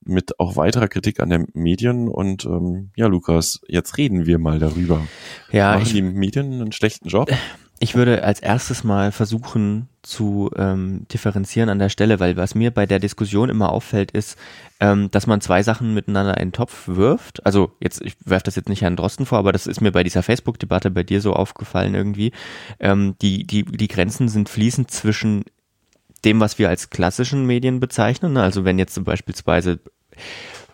mit auch weiterer Kritik an den Medien. Und ähm, ja, Lukas, jetzt reden wir mal darüber. Ja, Machen ich, die Medien einen schlechten Job? Ich würde als erstes mal versuchen zu ähm, differenzieren an der Stelle, weil was mir bei der Diskussion immer auffällt, ist, ähm, dass man zwei Sachen miteinander in den Topf wirft. Also jetzt, ich werfe das jetzt nicht Herrn Drosten vor, aber das ist mir bei dieser Facebook-Debatte bei dir so aufgefallen irgendwie. Ähm, die, die, die Grenzen sind fließend zwischen dem, was wir als klassischen Medien bezeichnen. ne? Also wenn jetzt beispielsweise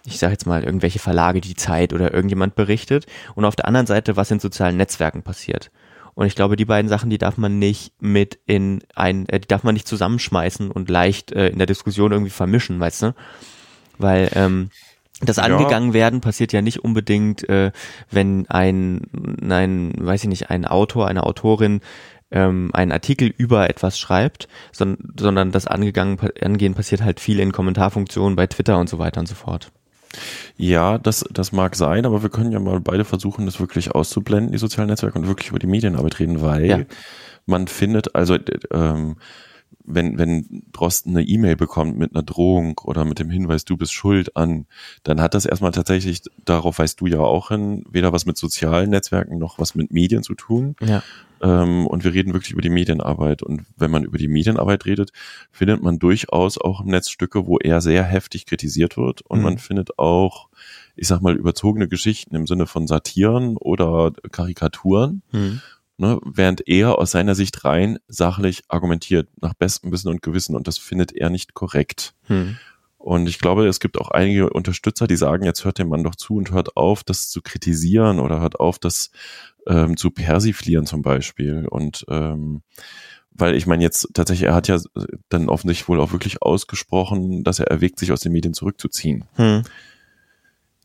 ich sage jetzt mal irgendwelche Verlage, die Zeit oder irgendjemand berichtet und auf der anderen Seite, was in sozialen Netzwerken passiert. Und ich glaube, die beiden Sachen, die darf man nicht mit in ein, äh, die darf man nicht zusammenschmeißen und leicht äh, in der Diskussion irgendwie vermischen, weißt du? Weil ähm, das Ja. angegangen werden passiert ja nicht unbedingt, äh, wenn ein, ein, weiß ich nicht, ein Autor, eine Autorin ähm, einen Artikel über etwas schreibt, sondern, sondern das angegangen, Angehen passiert halt viel in Kommentarfunktionen bei Twitter und so weiter und so fort. Ja, das, das mag sein, aber wir können ja mal beide versuchen, das wirklich auszublenden, die sozialen Netzwerke, und wirklich über die Medienarbeit reden, weil Ja. man findet, also äh, ähm, wenn, wenn Drosten eine E-Mail bekommt mit einer Drohung oder mit dem Hinweis, du bist schuld an, dann hat das erstmal tatsächlich, darauf weißt du ja auch hin, weder was mit sozialen Netzwerken noch was mit Medien zu tun. Ja. Ähm, und wir reden wirklich über die Medienarbeit. Und wenn man über die Medienarbeit redet, findet man durchaus auch im Netz Stücke, wo er sehr heftig kritisiert wird. Und Mhm. man findet auch ich sag mal, überzogene Geschichten im Sinne von Satiren oder Karikaturen. Hm. Ne, während er aus seiner Sicht rein sachlich argumentiert, nach bestem Wissen und Gewissen, und das findet er nicht korrekt. Hm. Und ich glaube, es gibt auch einige Unterstützer, die sagen, jetzt hört dem Mann doch zu und hört auf, das zu kritisieren oder hört auf, das ähm, zu persiflieren zum Beispiel. Und ähm, weil ich meine jetzt tatsächlich, er hat ja dann offensichtlich wohl auch wirklich ausgesprochen, dass er erwägt, sich aus den Medien zurückzuziehen. Hm.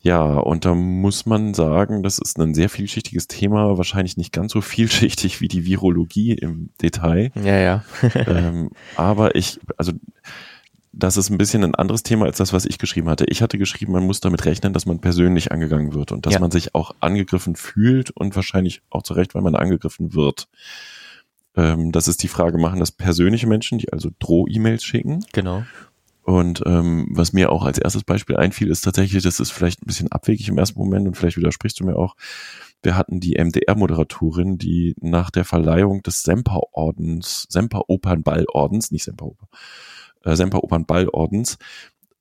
Ja, und da muss man sagen, das ist ein sehr vielschichtiges Thema, wahrscheinlich nicht ganz so vielschichtig wie die Virologie im Detail. Ja, ja. ähm, aber ich, also das ist ein bisschen ein anderes Thema als das, was ich geschrieben hatte. Ich hatte geschrieben, man muss damit rechnen, dass man persönlich angegangen wird und dass ja. man sich auch angegriffen fühlt und wahrscheinlich auch zu Recht, weil man angegriffen wird. Ähm, das ist die Frage, machen das persönliche Menschen, die also Droh-E-Mails schicken? Genau. Und ähm, was mir auch als erstes Beispiel einfiel, ist tatsächlich, das ist vielleicht ein bisschen abwegig im ersten Moment und vielleicht widersprichst du mir auch. Wir hatten die MDR-Moderatorin, die nach der Verleihung des Semper-Ordens, Semper-Opernball-Ordens, nicht Semper-Oper, äh, Semper Opernballordens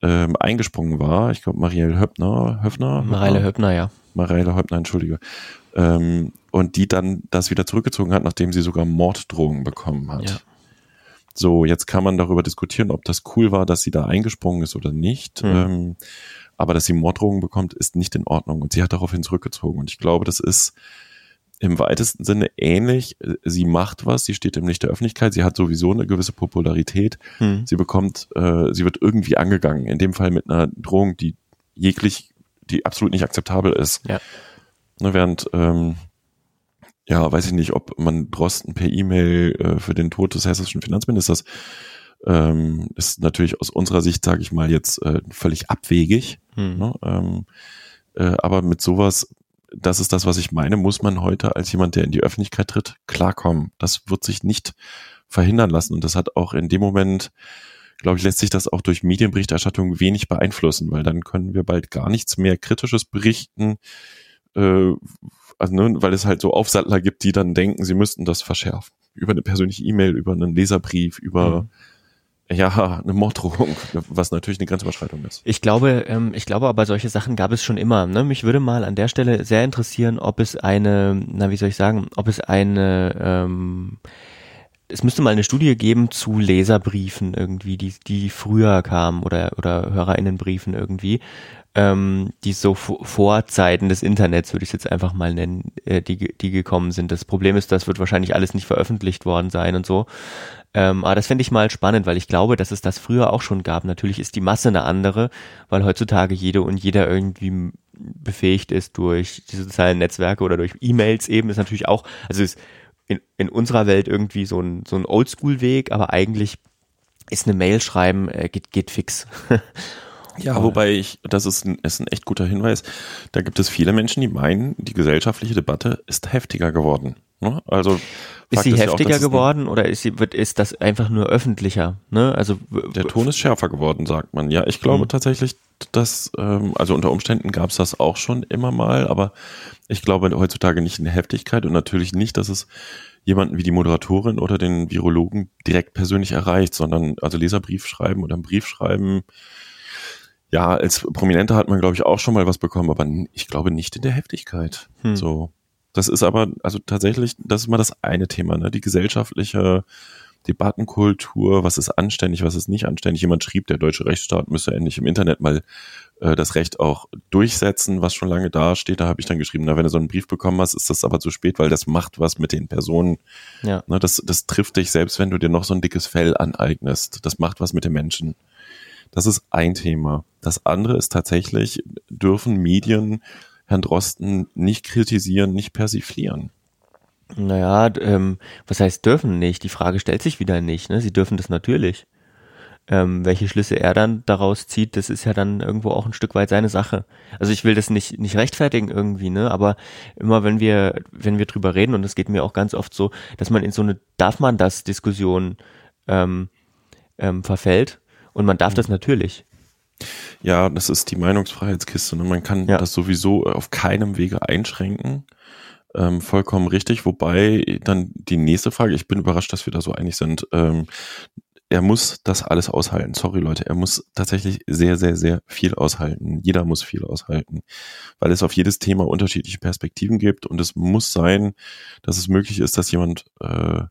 ähm, eingesprungen war. Ich glaube, Marielle Höppner, Höfner? Mareile Höppner, ja. Mareile Höppner, entschuldige. Ähm, und die dann das wieder zurückgezogen hat, nachdem sie sogar Morddrohungen bekommen hat. Ja. So, jetzt kann man darüber diskutieren, ob das cool war, dass sie da eingesprungen ist oder nicht. Mhm. Ähm, aber dass sie Morddrohungen bekommt, ist nicht in Ordnung. Und sie hat daraufhin zurückgezogen. Und ich glaube, das ist im weitesten Sinne ähnlich. Sie macht was, sie steht im Licht der Öffentlichkeit, sie hat sowieso eine gewisse Popularität. Hm. Sie bekommt, äh, sie wird irgendwie angegangen, in dem Fall mit einer Drohung, die jeglich, die absolut nicht akzeptabel ist. Ja. Ne, während, ähm, ja, weiß ich nicht, ob man Drosten per E-Mail äh, für den Tod des hessischen Finanzministers ähm, ist natürlich aus unserer Sicht, sage ich mal, jetzt äh, völlig abwegig. Hm. Ne? Ähm, äh, aber mit sowas das ist das, was ich meine, muss man heute als jemand, der in die Öffentlichkeit tritt, klarkommen. Das wird sich nicht verhindern lassen. Und das hat auch in dem Moment, glaube ich, lässt sich das auch durch Medienberichterstattung wenig beeinflussen, weil dann können wir bald gar nichts mehr Kritisches berichten, äh, also, ne, weil es halt so Aufsattler gibt, die dann denken, sie müssten das verschärfen. Über eine persönliche E-Mail, über einen Leserbrief, über mhm ja, eine Morddrohung, was natürlich eine Grenzüberschreitung ist. Ich glaube, ähm, ich glaube aber solche Sachen gab es schon immer. Ne? Mich würde mal an der Stelle sehr interessieren, ob es eine, na wie soll ich sagen, ob es eine, ähm, es müsste mal eine Studie geben zu Leserbriefen irgendwie, die, die früher kamen oder, oder HörerInnenbriefen irgendwie, ähm, die so vor Zeiten des Internets, würde ich es jetzt einfach mal nennen, äh, die, die gekommen sind. Das Problem ist, das wird wahrscheinlich alles nicht veröffentlicht worden sein und so. Ähm, aber das fände ich mal spannend, weil ich glaube, dass es das früher auch schon gab. Natürlich ist die Masse eine andere, weil heutzutage jede und jeder irgendwie befähigt ist durch die sozialen Netzwerke oder durch E-Mails eben, ist natürlich auch, also ist in, in unserer Welt irgendwie so ein, so ein Oldschool-Weg, aber eigentlich ist eine Mail schreiben, äh, geht, geht fix. Ja, wobei ich, das ist ein, ist ein echt guter Hinweis. Da gibt es viele Menschen, die meinen, die gesellschaftliche Debatte ist heftiger geworden. Ne? Also ist sie heftiger auch, geworden oder ist sie wird ist das einfach nur öffentlicher? Ne? Also der Ton ist schärfer geworden, sagt man. Ja, ich glaube mhm. tatsächlich, dass ähm, also unter Umständen gab es das auch schon immer mal, aber ich glaube heutzutage nicht in der Heftigkeit und natürlich nicht, dass es jemanden wie die Moderatorin oder den Virologen direkt persönlich erreicht, sondern also Leserbrief schreiben oder einen Brief schreiben. Ja, als Prominenter hat man, glaube ich, auch schon mal was bekommen, aber ich glaube nicht in der Heftigkeit. Hm. So. Das ist aber, also tatsächlich, das ist mal das eine Thema, ne? Die gesellschaftliche Debattenkultur, was ist anständig, was ist nicht anständig. Jemand schrieb, der deutsche Rechtsstaat müsse endlich im Internet mal äh, das Recht auch durchsetzen, was schon lange da steht. Da habe ich dann geschrieben, na, wenn du so einen Brief bekommen hast, ist das aber zu spät, weil das macht was mit den Personen. Ja. Ne, das, das trifft dich, selbst wenn du dir noch so ein dickes Fell aneignest. Das macht was mit den Menschen. Das ist ein Thema. Das andere ist tatsächlich, dürfen Medien Herrn Drosten nicht kritisieren, nicht persiflieren. Naja, ähm, was heißt dürfen nicht? Die Frage stellt sich wieder nicht. Ne? Sie dürfen das natürlich. Ähm, welche Schlüsse er dann daraus zieht, das ist ja dann irgendwo auch ein Stück weit seine Sache. Also ich will das nicht nicht rechtfertigen irgendwie, ne? Aber immer wenn wir wenn wir drüber reden und es geht mir auch ganz oft so, dass man in so eine darf man das Diskussion ähm, ähm, verfällt und man darf mhm. das natürlich. Ja, das ist die Meinungsfreiheitskiste. Ne? Man kann ja. das sowieso auf keinem Wege einschränken. Ähm, vollkommen richtig. Wobei dann die nächste Frage, ich bin überrascht, dass wir da so einig sind. Ähm, er muss das alles aushalten. Sorry Leute, er muss tatsächlich sehr, sehr, sehr viel aushalten. Jeder muss viel aushalten, weil es auf jedes Thema unterschiedliche Perspektiven gibt und es muss sein, dass es möglich ist, dass jemand äh,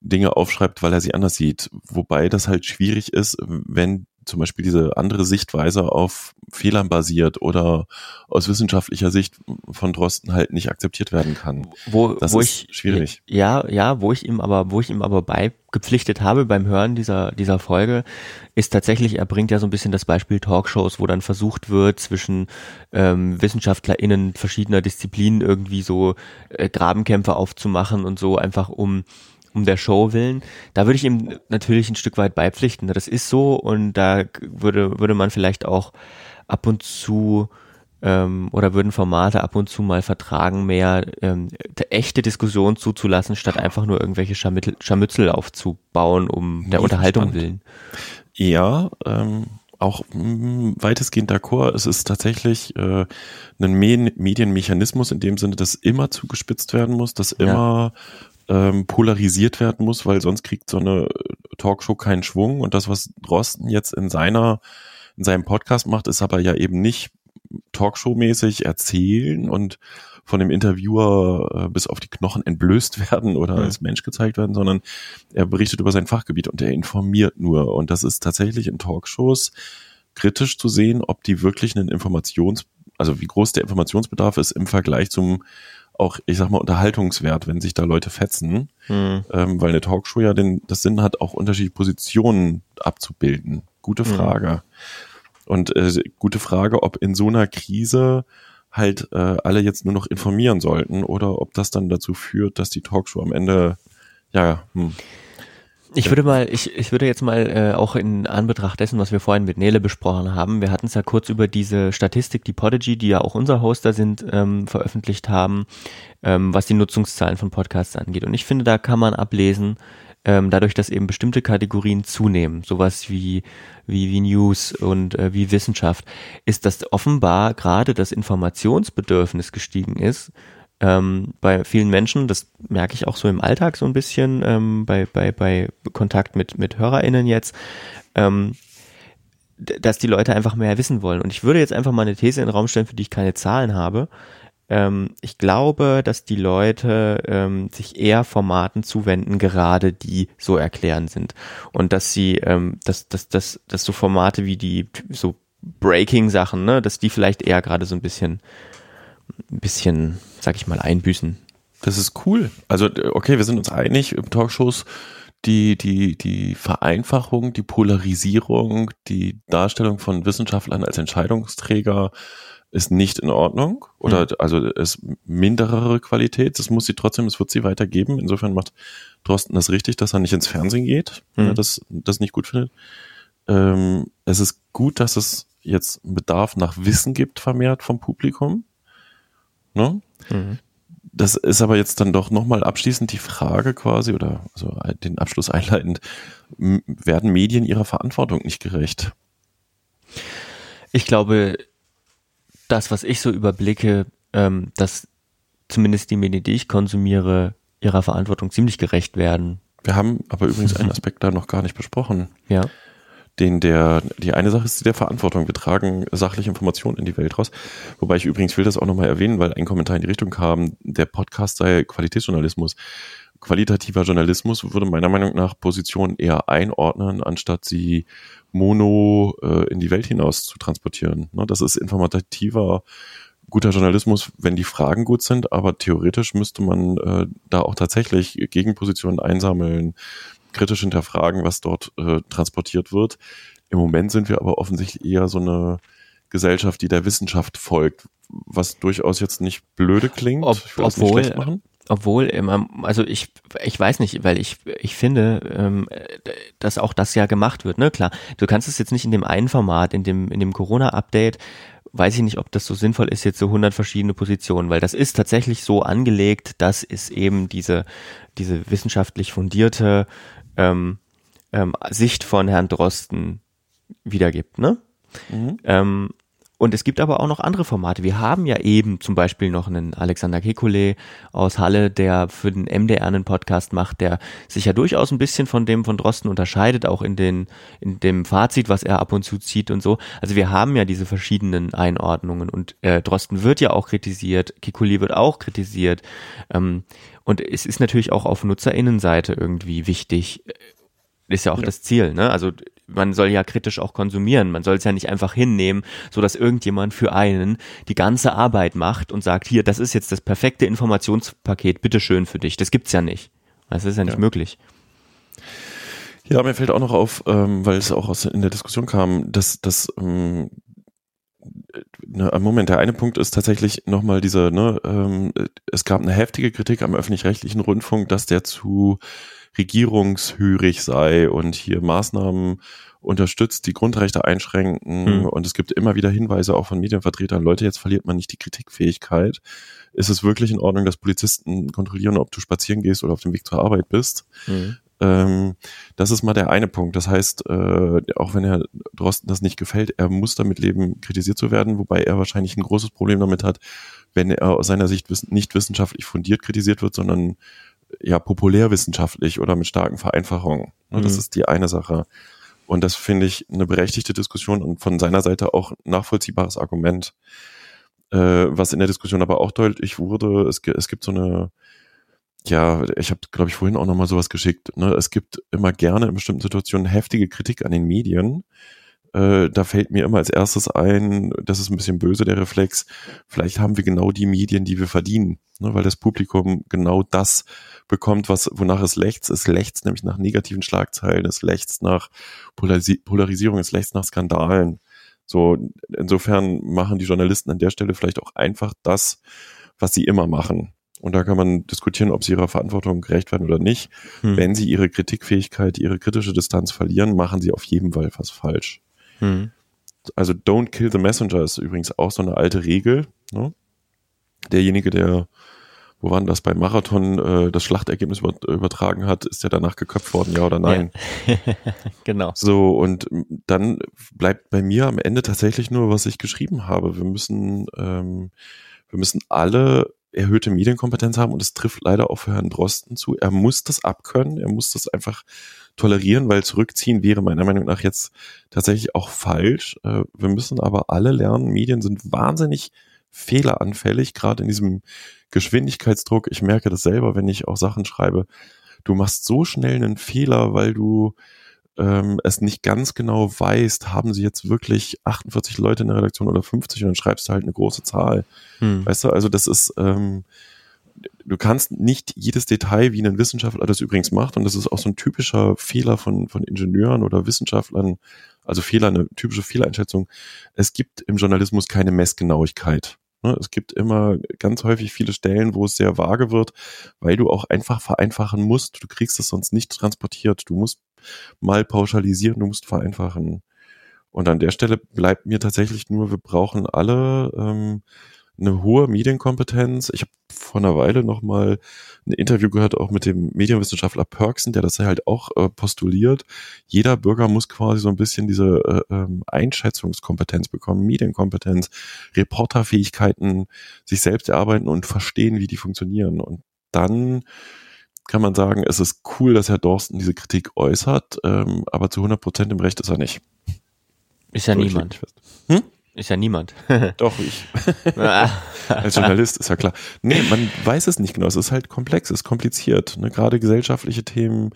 Dinge aufschreibt, weil er sie anders sieht. Wobei das halt schwierig ist, wenn zum Beispiel diese andere Sichtweise auf Fehlern basiert oder aus wissenschaftlicher Sicht von Drosten halt nicht akzeptiert werden kann. Wo, das wo ist ich, schwierig. Ja, ja, wo ich ihm aber, wo ich ihm aber beigepflichtet habe beim Hören dieser, dieser Folge, ist tatsächlich, er bringt ja so ein bisschen das Beispiel Talkshows, wo dann versucht wird, zwischen ähm, WissenschaftlerInnen verschiedener Disziplinen irgendwie so äh, Grabenkämpfe aufzumachen und so, einfach um um der Show willen. Da würde ich ihm natürlich ein Stück weit beipflichten. Das ist so und da würde, würde man vielleicht auch ab und zu ähm, oder würden Formate ab und zu mal vertragen, mehr ähm, echte Diskussion zuzulassen, statt einfach nur irgendwelche Scharmützel, Scharmützel aufzubauen, um der Unterhaltung spannend. willen. Ja, ähm, auch mh, mm, weitestgehend d'accord. Es ist tatsächlich äh, ein Medienmechanismus in dem Sinne, dass immer zugespitzt werden muss, dass immer ja ähm, polarisiert werden muss, weil sonst kriegt so eine Talkshow keinen Schwung. Und das, was Drosten jetzt in seiner, in seinem Podcast macht, ist aber ja eben nicht Talkshow-mäßig erzählen und von dem Interviewer äh, bis auf die Knochen entblößt werden oder mhm. als Mensch gezeigt werden, sondern er berichtet über sein Fachgebiet und er informiert nur. Und das ist tatsächlich in Talkshows kritisch zu sehen, ob die wirklich einen Informations, also wie groß der Informationsbedarf ist im Vergleich zum auch, ich sag mal, Unterhaltungswert, wenn sich da Leute fetzen, hm. ähm, weil eine Talkshow ja den, das Sinn hat, auch unterschiedliche Positionen abzubilden. Gute hm. Frage. Hm. Und äh, gute Frage, ob in so einer Krise halt äh, alle jetzt nur noch informieren sollten oder ob das dann dazu führt, dass die Talkshow am Ende, ja, hm, ich würde mal, ich, ich würde jetzt mal äh, auch in Anbetracht dessen, was wir vorhin mit Nele besprochen haben, wir hatten es ja kurz über diese Statistik, die Podigy, die ja auch unser Hoster sind, ähm, veröffentlicht haben, ähm, was die Nutzungszahlen von Podcasts angeht. Und ich finde, da kann man ablesen, ähm, dadurch, dass eben bestimmte Kategorien zunehmen, sowas wie, wie, wie News und äh, wie Wissenschaft, ist, dass offenbar gerade das Informationsbedürfnis gestiegen ist ähm, bei vielen Menschen, das merke ich auch so im Alltag so ein bisschen, ähm, bei, bei, bei Kontakt mit, mit HörerInnen jetzt, ähm, dass die Leute einfach mehr wissen wollen. Und ich würde jetzt einfach mal eine These in den Raum stellen, für die ich keine Zahlen habe. Ähm, ich glaube, dass die Leute ähm, sich eher Formaten zuwenden, gerade die so erklären sind. Und dass sie, ähm, dass, dass, dass, dass so Formate wie die so Breaking-Sachen, ne, dass die vielleicht eher gerade so ein bisschen ein bisschen, sag ich mal, einbüßen. Das ist cool. Also, okay, wir sind uns einig, im Talkshows die, die, die Vereinfachung, die Polarisierung, die Darstellung von Wissenschaftlern als Entscheidungsträger ist nicht in Ordnung oder mhm. also ist minderere Qualität. Das muss sie trotzdem, es wird sie weitergeben. Insofern macht Drosten das richtig, dass er nicht ins Fernsehen geht, mhm. wenn er das, das nicht gut findet. Ähm, es ist gut, dass es jetzt Bedarf nach Wissen gibt, vermehrt vom Publikum. Ne? Mhm. Das ist aber jetzt dann doch nochmal abschließend die Frage quasi oder also den Abschluss einleitend, werden Medien ihrer Verantwortung nicht gerecht? Ich glaube, das, was ich so überblicke, ähm, dass zumindest die Medien, die ich konsumiere, ihrer Verantwortung ziemlich gerecht werden. Wir haben aber übrigens einen Aspekt da noch gar nicht besprochen. Ja den der, die eine Sache ist die der Verantwortung. Wir tragen sachliche Informationen in die Welt raus. Wobei ich übrigens will das auch nochmal erwähnen, weil ein Kommentar in die Richtung kam, der Podcast sei Qualitätsjournalismus. Qualitativer Journalismus würde meiner Meinung nach Positionen eher einordnen, anstatt sie mono äh, in die Welt hinaus zu transportieren. Ne, das ist informativer, guter Journalismus, wenn die Fragen gut sind, aber theoretisch müsste man äh, da auch tatsächlich Gegenpositionen einsammeln, kritisch hinterfragen, was dort äh, transportiert wird. Im Moment sind wir aber offensichtlich eher so eine Gesellschaft, die der Wissenschaft folgt, was durchaus jetzt nicht blöde klingt. Ob, obwohl, obwohl, also ich, ich weiß nicht, weil ich, ich finde, ähm, dass auch das ja gemacht wird, ne? Klar, du kannst es jetzt nicht in dem einen Format, in dem, in dem Corona-Update, weiß ich nicht, ob das so sinnvoll ist, jetzt so 100 verschiedene Positionen, weil das ist tatsächlich so angelegt, dass es eben diese, diese wissenschaftlich fundierte ähm, ähm, Sicht von Herrn Drosten wiedergibt, ne? Mhm. Ähm, und es gibt aber auch noch andere Formate. Wir haben ja eben zum Beispiel noch einen Alexander Kekulé aus Halle, der für den MDR einen Podcast macht, der sich ja durchaus ein bisschen von dem von Drosten unterscheidet, auch in den, in dem Fazit, was er ab und zu zieht und so. Also wir haben ja diese verschiedenen Einordnungen und äh, Drosten wird ja auch kritisiert, Kekulé wird auch kritisiert. Ähm, und es ist natürlich auch auf NutzerInnenseite irgendwie wichtig, ist ja auch ja. das Ziel, ne? Also man soll ja kritisch auch konsumieren. Man soll es ja nicht einfach hinnehmen, so dass irgendjemand für einen die ganze Arbeit macht und sagt, hier, das ist jetzt das perfekte Informationspaket, bitteschön für dich. Das gibt's ja nicht. Das ist ja nicht ja. möglich. Ja, mir fällt auch noch auf, ähm, weil es auch aus, in der Diskussion kam, dass das ähm, ne, Moment, der eine Punkt ist tatsächlich nochmal dieser, ne, ähm, es gab eine heftige Kritik am öffentlich-rechtlichen Rundfunk, dass der zu regierungshörig sei und hier Maßnahmen unterstützt, die Grundrechte einschränken. Mhm. Und es gibt immer wieder Hinweise auch von Medienvertretern, Leute, jetzt verliert man nicht die Kritikfähigkeit. Ist es wirklich in Ordnung, dass Polizisten kontrollieren, ob du spazieren gehst oder auf dem Weg zur Arbeit bist? Mhm. Ähm, das ist mal der eine Punkt. Das heißt, äh, auch wenn Herr Drosten das nicht gefällt, er muss damit leben, kritisiert zu werden, wobei er wahrscheinlich ein großes Problem damit hat, wenn er aus seiner Sicht nicht wissenschaftlich fundiert kritisiert wird, sondern ja populärwissenschaftlich oder mit starken Vereinfachungen. Mhm. Das ist die eine Sache. Und das finde ich eine berechtigte Diskussion und von seiner Seite auch nachvollziehbares Argument. Äh, was in der Diskussion aber auch deutlich wurde, es, es gibt so eine, ja, ich habe, glaube ich, vorhin auch nochmal sowas geschickt. Ne? Es gibt immer gerne in bestimmten Situationen heftige Kritik an den Medien. Äh, da fällt mir immer als erstes ein, das ist ein bisschen böse, der Reflex, vielleicht haben wir genau die Medien, die wir verdienen, ne? weil das Publikum genau das bekommt, was, wonach es lechzt. Es lechzt nämlich nach negativen Schlagzeilen, es lechzt nach Polarisi Polarisierung, es lechzt nach Skandalen. So, insofern machen die Journalisten an der Stelle vielleicht auch einfach das, was sie immer machen. Und da kann man diskutieren, ob sie ihrer Verantwortung gerecht werden oder nicht. Hm. Wenn sie ihre Kritikfähigkeit, ihre kritische Distanz verlieren, machen sie auf jeden Fall was falsch. Hm. Also don't kill the messenger ist übrigens auch so eine alte Regel. Ne? Derjenige, der wo waren das, beim Marathon äh, das Schlachtergebnis über, übertragen hat, ist er danach geköpft worden, ja oder nein? Ja. genau. So, und dann bleibt bei mir am Ende tatsächlich nur, was ich geschrieben habe. Wir müssen, ähm, wir müssen alle erhöhte Medienkompetenz haben und es trifft leider auch für Herrn Drosten zu. Er muss das abkönnen, er muss das einfach tolerieren, weil zurückziehen wäre meiner Meinung nach jetzt tatsächlich auch falsch. Äh, wir müssen aber alle lernen, Medien sind wahnsinnig fehleranfällig, gerade in diesem Geschwindigkeitsdruck. Ich merke das selber, wenn ich auch Sachen schreibe. Du machst so schnell einen Fehler, weil du ähm, es nicht ganz genau weißt, haben sie jetzt wirklich 48 Leute in der Redaktion oder 50 und dann schreibst du halt eine große Zahl. Hm. Weißt du, also das ist, ähm, du kannst nicht jedes Detail, wie ein Wissenschaftler das übrigens macht, und das ist auch so ein typischer Fehler von, von Ingenieuren oder Wissenschaftlern, also Fehler, eine typische Fehleinschätzung. Es gibt im Journalismus keine Messgenauigkeit. Ne, es gibt immer ganz häufig viele Stellen, wo es sehr vage wird, weil du auch einfach vereinfachen musst. Du kriegst es sonst nicht transportiert. Du musst mal pauschalisieren, du musst vereinfachen. Und an der Stelle bleibt mir tatsächlich nur, wir brauchen alle ähm, eine hohe Medienkompetenz. Ich habe vor einer Weile noch mal ein Interview gehört, auch mit dem Medienwissenschaftler Perksen, der das halt auch äh, postuliert. Jeder Bürger muss quasi so ein bisschen diese äh, ähm, Einschätzungskompetenz bekommen, Medienkompetenz, Reporterfähigkeiten, sich selbst erarbeiten und verstehen, wie die funktionieren. Und dann kann man sagen, es ist cool, dass Herr Dorsten diese Kritik äußert, ähm, aber zu 100 Prozent im Recht ist er nicht. Ist ja niemand. Hm? Ist ja niemand. Doch, ich. Als Journalist ist ja klar. Nee, man weiß es nicht genau. Es ist halt komplex, es ist kompliziert. Ne? Gerade gesellschaftliche Themen,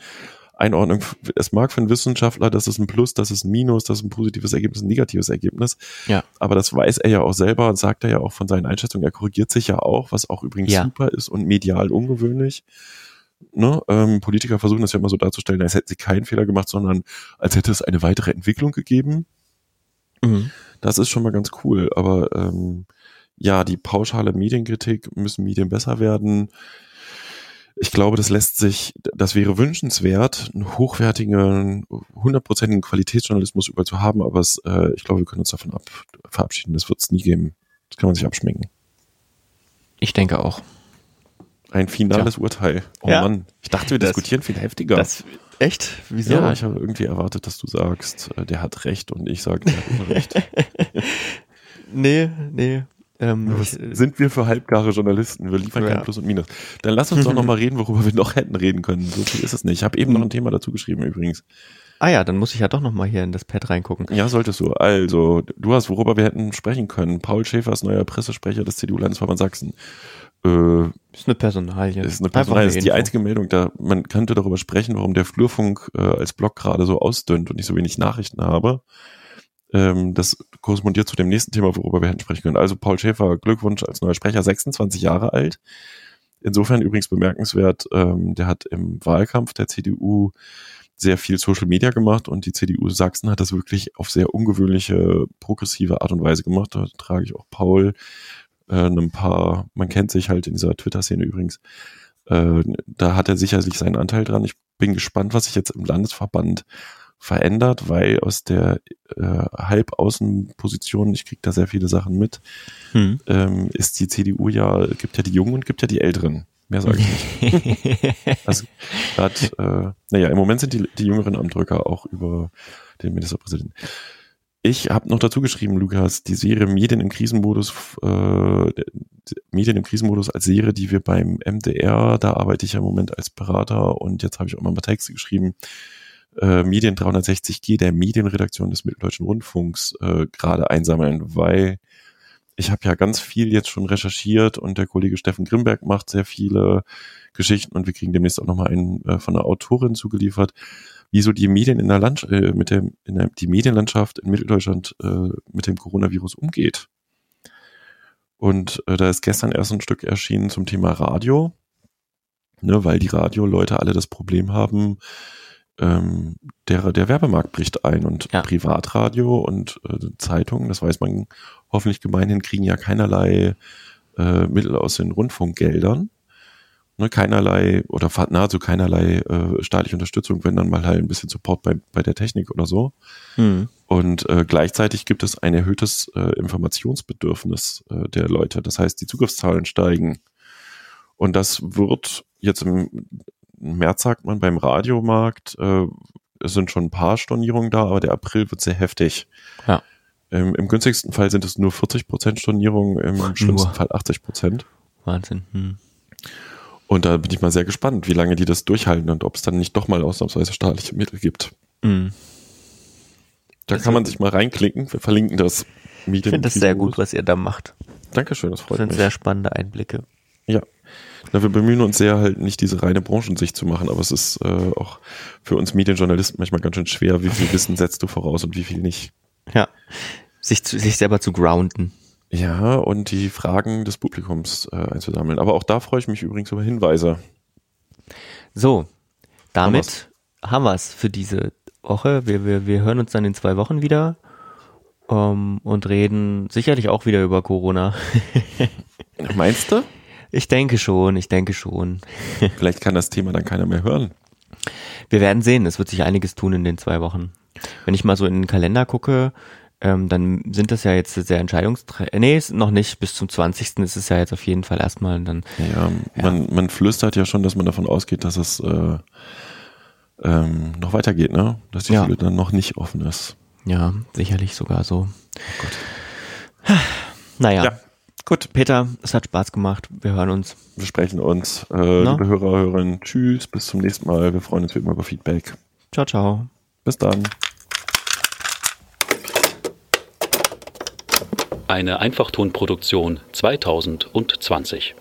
Einordnung. Es mag für einen Wissenschaftler, das ist ein Plus, das ist ein Minus, das ist ein positives Ergebnis, ein negatives Ergebnis. Ja. Aber das weiß er ja auch selber und sagt er ja auch von seinen Einschätzungen. Er korrigiert sich ja auch, was auch übrigens ja. super ist und medial ungewöhnlich. Ne? Ähm, Politiker versuchen das ja immer so darzustellen, als hätten sie keinen Fehler gemacht, sondern als hätte es eine weitere Entwicklung gegeben. Mhm. Das ist schon mal ganz cool. Aber ähm, ja, die pauschale Medienkritik müssen Medien besser werden. Ich glaube, das lässt sich, das wäre wünschenswert, einen hochwertigen, hundertprozentigen Qualitätsjournalismus überall zu haben, aber es, äh, ich glaube, wir können uns davon ab, verabschieden. Das wird es nie geben. Das kann man sich abschminken. Ich denke auch. Ein finales ja. Urteil. Oh ja. Mann, ich dachte, wir das, diskutieren viel heftiger. Das, echt? Wieso? Ja, ich habe irgendwie erwartet, dass du sagst, äh, der hat recht und ich sage, der hat Unrecht. Nee, nee. Ähm, ich, sind wir für halbgare Journalisten? Wir liefern Ja. kein Plus und Minus. Dann lass uns doch noch mal reden, worüber wir noch hätten reden können. So viel ist es nicht. Ich habe eben noch ein Thema dazu geschrieben übrigens. ah ja, dann muss ich ja doch nochmal hier in das Pad reingucken. Ja, solltest du. Also, du hast, worüber wir hätten sprechen können. Paul Schäfers neuer Pressesprecher des CDU-Landesverbands Sachsen. Äh, Ist eine Personalie. ist eine Einfach Personal, ist die Info. einzige Meldung, da man könnte darüber sprechen, warum der Flurfunk äh, als Blog gerade so ausdünnt und ich so wenig Nachrichten habe. Ähm, das korrespondiert zu dem nächsten Thema, worüber wir hätten sprechen können. Also Paul Schäfer, Glückwunsch als neuer Sprecher, 26 Jahre alt. Insofern übrigens bemerkenswert, ähm, der hat im Wahlkampf der CDU sehr viel Social Media gemacht und die CDU Sachsen hat das wirklich auf sehr ungewöhnliche, progressive Art und Weise gemacht. Da trage ich auch Paul äh, ein paar, man kennt sich halt in dieser Twitter-Szene übrigens, äh, da hat er sicherlich seinen Anteil dran. Ich bin gespannt, was sich jetzt im Landesverband verändert, weil aus der äh, Halbaußenposition, ich kriege da sehr viele Sachen mit, Hm. ähm, ist die CDU ja, gibt ja die Jungen und gibt ja die Älteren. Mehr sage ich nicht. Also, hat, äh, naja, im Moment sind die, die Jüngeren am Drücker auch über den Ministerpräsidenten. Ich habe noch dazu geschrieben, Lukas, die Serie Medien im Krisenmodus, äh, die Medien im Krisenmodus als Serie, die wir beim MDR, da arbeite ich ja im Moment als Berater und jetzt habe ich auch mal ein paar Texte geschrieben, äh, Medien 360G der Medienredaktion des Mitteldeutschen Rundfunks äh, gerade einsammeln, weil ich habe ja ganz viel jetzt schon recherchiert und der Kollege Steffen Grimberg macht sehr viele Geschichten und wir kriegen demnächst auch nochmal einen äh, von einer Autorin zugeliefert, wie so die Medien in der Landschaft, äh, mit dem, in der, die Medienlandschaft in Mitteldeutschland äh, mit dem Coronavirus umgeht. Und äh, da ist gestern erst ein Stück erschienen zum Thema Radio, ne, weil die Radioleute alle das Problem haben, ähm, der, der Werbemarkt bricht ein und Ja. Privatradio und äh, Zeitungen, das weiß man hoffentlich gemeinhin, kriegen ja keinerlei äh, Mittel aus den Rundfunkgeldern. Ne, keinerlei oder nahezu keinerlei äh, staatliche Unterstützung, wenn dann mal halt ein bisschen Support bei, bei der Technik oder so. Hm. Und äh, gleichzeitig gibt es ein erhöhtes äh, Informationsbedürfnis äh, der Leute. Das heißt, die Zugriffszahlen steigen. Und das wird jetzt im März, sagt man, beim Radiomarkt, äh, es sind schon ein paar Stornierungen da, aber der April wird sehr heftig. Ja. Ähm, Im günstigsten Fall sind es nur 40 Prozent Stornierungen, im schlimmsten Nur. Fall 80 Prozent. Wahnsinn. Hm. Und da bin ich mal sehr gespannt, wie lange die das durchhalten und ob es dann nicht doch mal ausnahmsweise staatliche Mittel gibt. Hm. Da Das kann man wird- sich mal reinklicken. Wir verlinken das. Ich finde das sehr gut, was ihr da macht. Dankeschön, das Das freut sind mich. sehr spannende Einblicke. Ja. Na, wir bemühen uns sehr halt nicht diese reine Branchensicht zu machen, aber es ist äh, auch für uns Medienjournalisten manchmal ganz schön schwer, wie viel Wissen setzt du voraus und wie viel nicht. Ja. Sich, zu, sich selber zu grounden. Ja, und die Fragen des Publikums äh, einzusammeln. Aber auch da freue ich mich übrigens über Hinweise. So, damit haben wir es für diese Woche. Wir, wir, wir hören uns dann in zwei Wochen wieder ähm, und reden sicherlich auch wieder über Corona. Meinst du? Ich denke schon, ich denke schon. Vielleicht kann das Thema dann keiner mehr hören. Wir werden sehen, es wird sich einiges tun in den zwei Wochen. Wenn ich mal so in den Kalender gucke, ähm, dann sind das ja jetzt sehr Entscheidungsträger. Nee, ist noch nicht. Bis zum 20. ist es ja jetzt auf jeden Fall erstmal dann. Ja, Man, man flüstert ja schon, dass man davon ausgeht, dass es äh, ähm, noch weitergeht, ne? Dass die Ja. Schule dann noch nicht offen ist. Ja, sicherlich sogar so. Naja. Ja. Gut, Peter, es hat Spaß gemacht. Wir hören uns. wir sprechen uns. Äh, Na? liebe Hörer, Hörerinnen, tschüss, bis zum nächsten Mal. Wir freuen uns wie immer über Feedback. Ciao, ciao. Bis dann. Eine Einfachtonproduktion 2020.